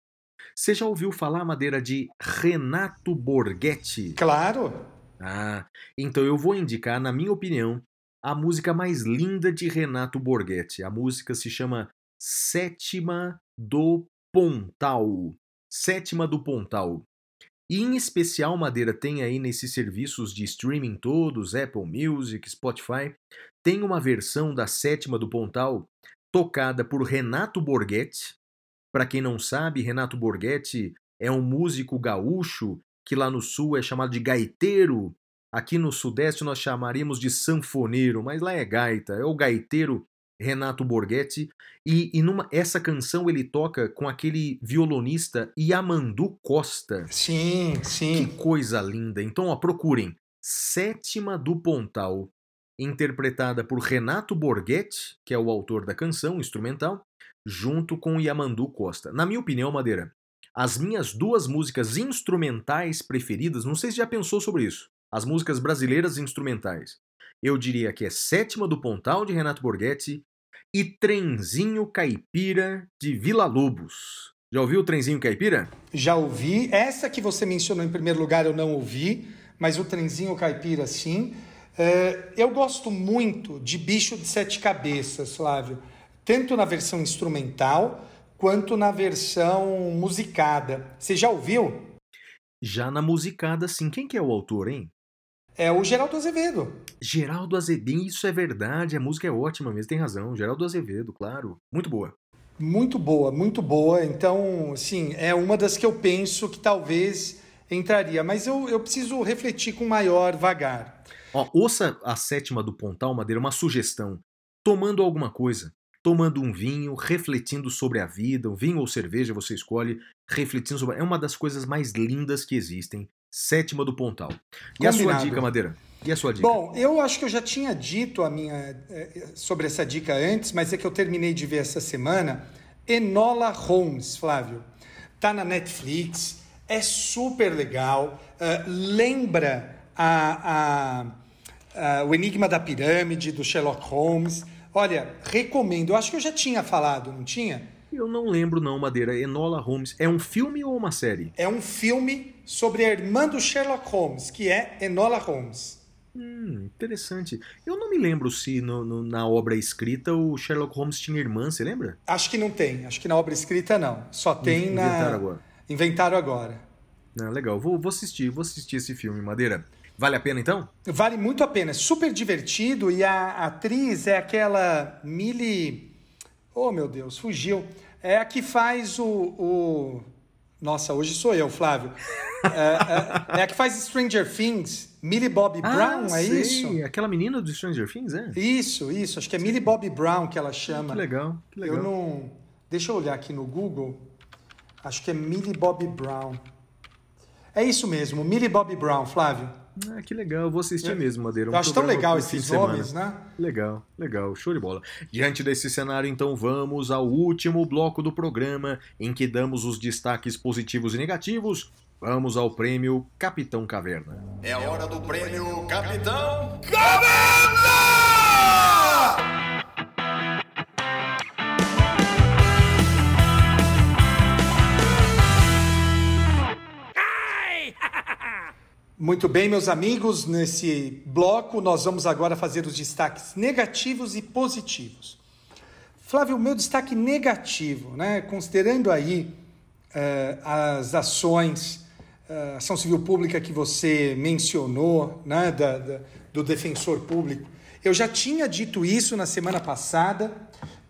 Você já ouviu falar, Madeira, de Renato Borghetti? Claro! Ah, então eu vou indicar, na minha opinião, a música mais linda de Renato Borghetti. A música se chama Sétima do Pontal. Sétima do Pontal. E em especial, Madeira tem aí nesses serviços de streaming todos, Apple Music, Spotify, tem uma versão da Sétima do Pontal tocada por Renato Borghetti. Para quem não sabe, Renato Borghetti é um músico gaúcho que lá no sul é chamado de gaiteiro. Aqui no sudeste nós chamaríamos de sanfoneiro, mas lá é gaita, é o gaiteiro Renato Borghetti, e, e numa, essa canção ele toca com aquele violonista Yamandu Costa. Sim, sim. Que coisa linda. Então, ó, procurem. Sétima do Pontal, interpretada por Renato Borghetti, que é o autor da canção instrumental, junto com Yamandu Costa. Na minha opinião, Madeira, as minhas duas músicas instrumentais preferidas, não sei se já pensou sobre isso, as músicas brasileiras instrumentais. Eu diria que é Sétima do Pontal, de Renato Borghetti, e Trenzinho Caipira, de Vila Lobos. Já ouviu o Trenzinho Caipira? Já ouvi. Essa que você mencionou em primeiro lugar eu não ouvi, mas o Trenzinho Caipira sim. É, eu gosto muito de Bicho de Sete Cabeças, Flávio, tanto na versão instrumental quanto na versão musicada. Você já ouviu? Já na musicada, sim. Quem que é o autor, hein? É o Geraldo Azevedo. Geraldo Azevedo, isso é verdade, a música é ótima mesmo, tem razão. Geraldo Azevedo, claro. Muito boa. Muito boa, muito boa. Então, sim, é uma das que eu penso que talvez entraria, mas eu, eu preciso refletir com maior vagar. Ó, ouça a sétima do Pontal Madeira, uma sugestão. Tomando alguma coisa, tomando um vinho, refletindo sobre a vida, um vinho ou cerveja, você escolhe, refletindo sobre. É uma das coisas mais lindas que existem sétima do Pontal. E Combinado. a sua dica, Madeira? E a sua dica? Bom, eu acho que eu já tinha dito a minha eh, sobre essa dica antes, mas é que eu terminei de ver essa semana. Enola Holmes, Flávio. Tá na Netflix, é super legal, uh, lembra a, a, a, o Enigma da Pirâmide do Sherlock Holmes. Olha, recomendo. Eu acho que eu já tinha falado, não tinha? Eu não lembro não, Madeira. Enola Holmes. É um filme ou uma série? É um filme sobre a irmã do Sherlock Holmes, que é Enola Holmes. Hum, interessante. Eu não me lembro se no, no, na obra escrita o Sherlock Holmes tinha irmã, você lembra? Acho que não tem. Acho que na obra escrita não. Só tem Inventaram na. agora. Inventaram agora. Ah, legal, vou, vou assistir, vou assistir esse filme, Madeira. Vale a pena então? Vale muito a pena, é super divertido e a atriz é aquela Millie. Oh meu Deus, fugiu. É a que faz o. o... Nossa, hoje sou eu, Flávio. É, é, é a que faz Stranger Things, Millie Bobby Brown, é sei. isso? Aquela menina do Stranger Things, é? Isso, isso. Acho que é Millie Bobby Brown que ela chama. Que legal, que legal. Eu não. Deixa eu olhar aqui no Google. Acho que é Millie Bobby Brown. É isso mesmo, Millie Bobby Brown, Flávio. Ah, que legal, eu vou assistir mesmo, Madeira. Um Eu acho tão legal esses de semana. nomes, né? Legal, legal, show de bola. Diante desse cenário, então, vamos ao último bloco do programa, em que damos os destaques positivos e negativos. Vamos ao prêmio Capitão Caverna. É a hora do prêmio Capitão Muito bem, meus amigos, nesse bloco nós vamos agora fazer os destaques negativos e positivos. Flávio, meu destaque negativo, né, considerando aí eh, as ações, eh, ação civil pública que você mencionou, né, da- da- do defensor público, eu já tinha dito isso na semana passada,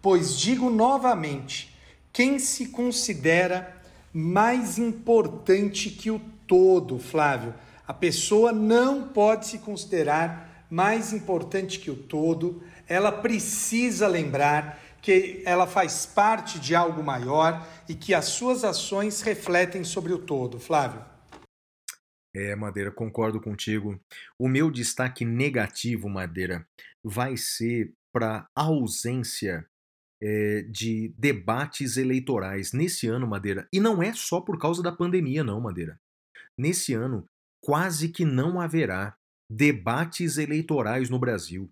pois digo novamente: quem se considera mais importante que o todo, Flávio? A pessoa não pode se considerar mais importante que o todo, ela precisa lembrar que ela faz parte de algo maior e que as suas ações refletem sobre o todo, Flávio. É, Madeira, concordo contigo. O meu destaque negativo, Madeira, vai ser para a ausência é, de debates eleitorais nesse ano, Madeira. E não é só por causa da pandemia, não, Madeira. Nesse ano, quase que não haverá debates eleitorais no Brasil.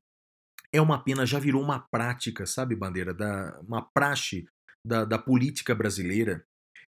É uma pena, já virou uma prática, sabe, Bandeira? Da, uma praxe da, da política brasileira.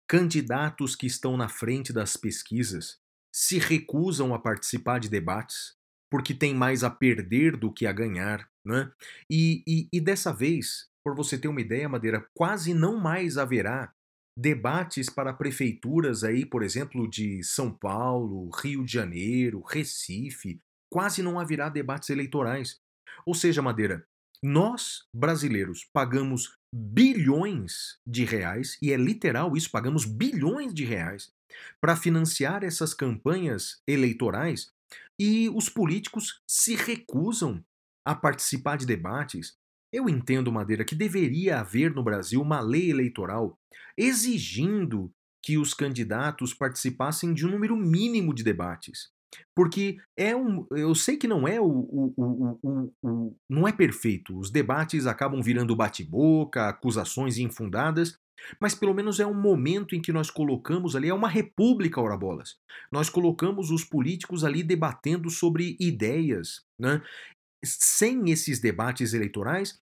Candidatos que estão na frente das pesquisas se recusam a participar de debates porque tem mais a perder do que a ganhar, né? E, e, e dessa vez, por você ter uma ideia, Madeira, quase não mais haverá debates para prefeituras aí, por exemplo, de São Paulo, Rio de Janeiro, Recife, quase não haverá debates eleitorais. Ou seja, Madeira, nós, brasileiros, pagamos bilhões de reais, e é literal isso, pagamos bilhões de reais para financiar essas campanhas eleitorais e os políticos se recusam a participar de debates. Eu entendo, Madeira, que deveria haver no Brasil uma lei eleitoral exigindo que os candidatos participassem de um número mínimo de debates. Porque é um. Eu sei que não é o, o, o, o, não é perfeito. Os debates acabam virando bate-boca, acusações infundadas, mas pelo menos é um momento em que nós colocamos ali, é uma república, ora bolas. Nós colocamos os políticos ali debatendo sobre ideias. Né? Sem esses debates eleitorais,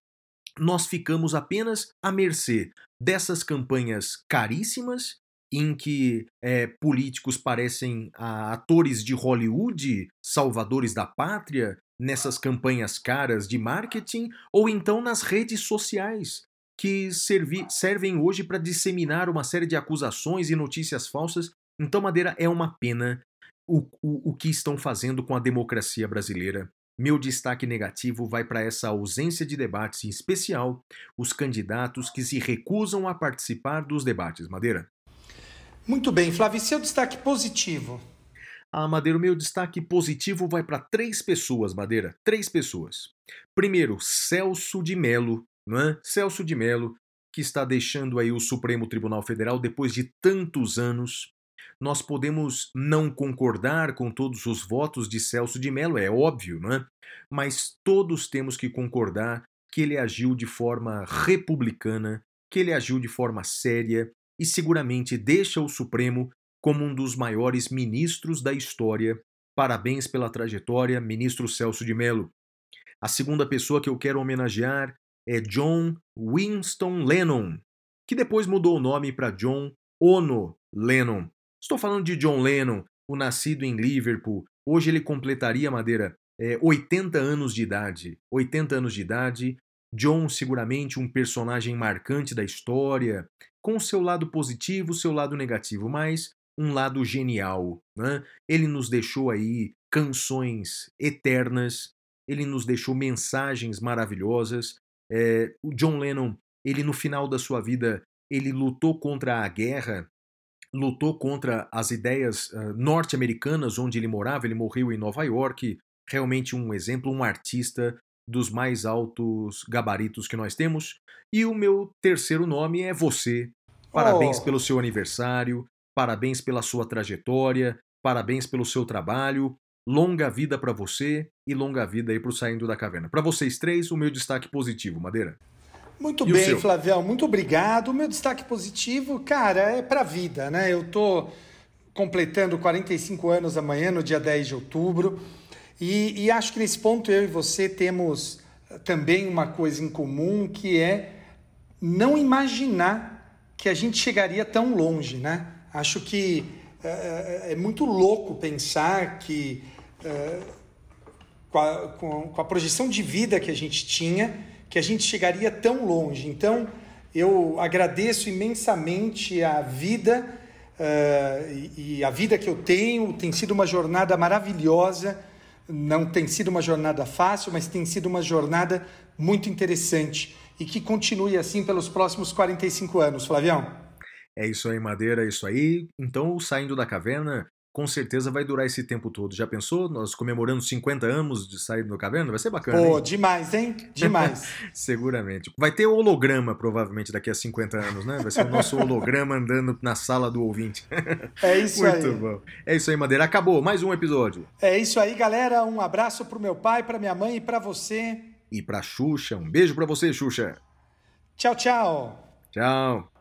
nós ficamos apenas à mercê dessas campanhas caríssimas, em que é, políticos parecem atores de Hollywood, salvadores da pátria, nessas campanhas caras de marketing, ou então nas redes sociais, que servi- servem hoje para disseminar uma série de acusações e notícias falsas. Então, Madeira, é uma pena o, o, o que estão fazendo com a democracia brasileira. Meu destaque negativo vai para essa ausência de debates, em especial os candidatos que se recusam a participar dos debates. Madeira? Muito bem, Flávio, e seu destaque positivo? Ah, Madeira, o meu destaque positivo vai para três pessoas, Madeira. Três pessoas. Primeiro, Celso de Mello, não é? Celso de Mello, que está deixando aí o Supremo Tribunal Federal depois de tantos anos. Nós podemos não concordar com todos os votos de Celso de Mello, é óbvio, não é? Mas todos temos que concordar que ele agiu de forma republicana, que ele agiu de forma séria e seguramente deixa o Supremo como um dos maiores ministros da história. Parabéns pela trajetória, ministro Celso de Mello. A segunda pessoa que eu quero homenagear é John Winston Lennon, que depois mudou o nome para John Ono Lennon. Estou falando de John Lennon, o nascido em Liverpool. Hoje ele completaria, Madeira, é, 80 anos de idade. 80 anos de idade. John, seguramente um personagem marcante da história, com seu lado positivo, seu lado negativo, mas um lado genial. Né? Ele nos deixou aí canções eternas, ele nos deixou mensagens maravilhosas. É, o John Lennon, ele no final da sua vida, ele lutou contra a guerra, lutou contra as ideias uh, norte-americanas onde ele morava. Ele morreu em Nova York. Realmente um exemplo, um artista dos mais altos gabaritos que nós temos. E o meu terceiro nome é você. Parabéns oh. pelo seu aniversário, parabéns pela sua trajetória, parabéns pelo seu trabalho. Longa vida para você e longa vida aí para o Saindo da Caverna. Para vocês três, o meu destaque positivo, Madeira. Muito e bem, Flavião, muito obrigado. O meu destaque positivo, cara, é para a vida, né? Eu tô completando 45 anos amanhã, no dia 10 de outubro, e, e acho que nesse ponto eu e você temos também uma coisa em comum, que é não imaginar que a gente chegaria tão longe, né? Acho que é, é muito louco pensar que é, com, a, com, a, projeção de vida que a gente tinha, que a gente chegaria tão longe. Então, eu agradeço imensamente a vida uh, e, e, a vida que eu tenho. Tem sido uma jornada maravilhosa. Não tem sido uma jornada fácil, mas tem sido uma jornada muito interessante e que continue assim pelos próximos 45 anos, Flavião. É isso aí, Madeira, é isso aí. Então, saindo da caverna, com certeza vai durar esse tempo todo. Já pensou? Nós comemorando 50 anos de sair da caverna? Vai ser bacana. Pô, hein? demais, hein? Demais. Seguramente. Vai ter holograma, provavelmente, daqui a 50 anos, né? Vai ser o nosso holograma andando na sala do ouvinte. É isso Muito aí. Muito bom. É isso aí, Madeira. Acabou. Mais um episódio. É isso aí, galera. Um abraço pro meu pai, pra minha mãe e pra você. E pra Xuxa. Um beijo pra você, Xuxa. Tchau, tchau. Tchau.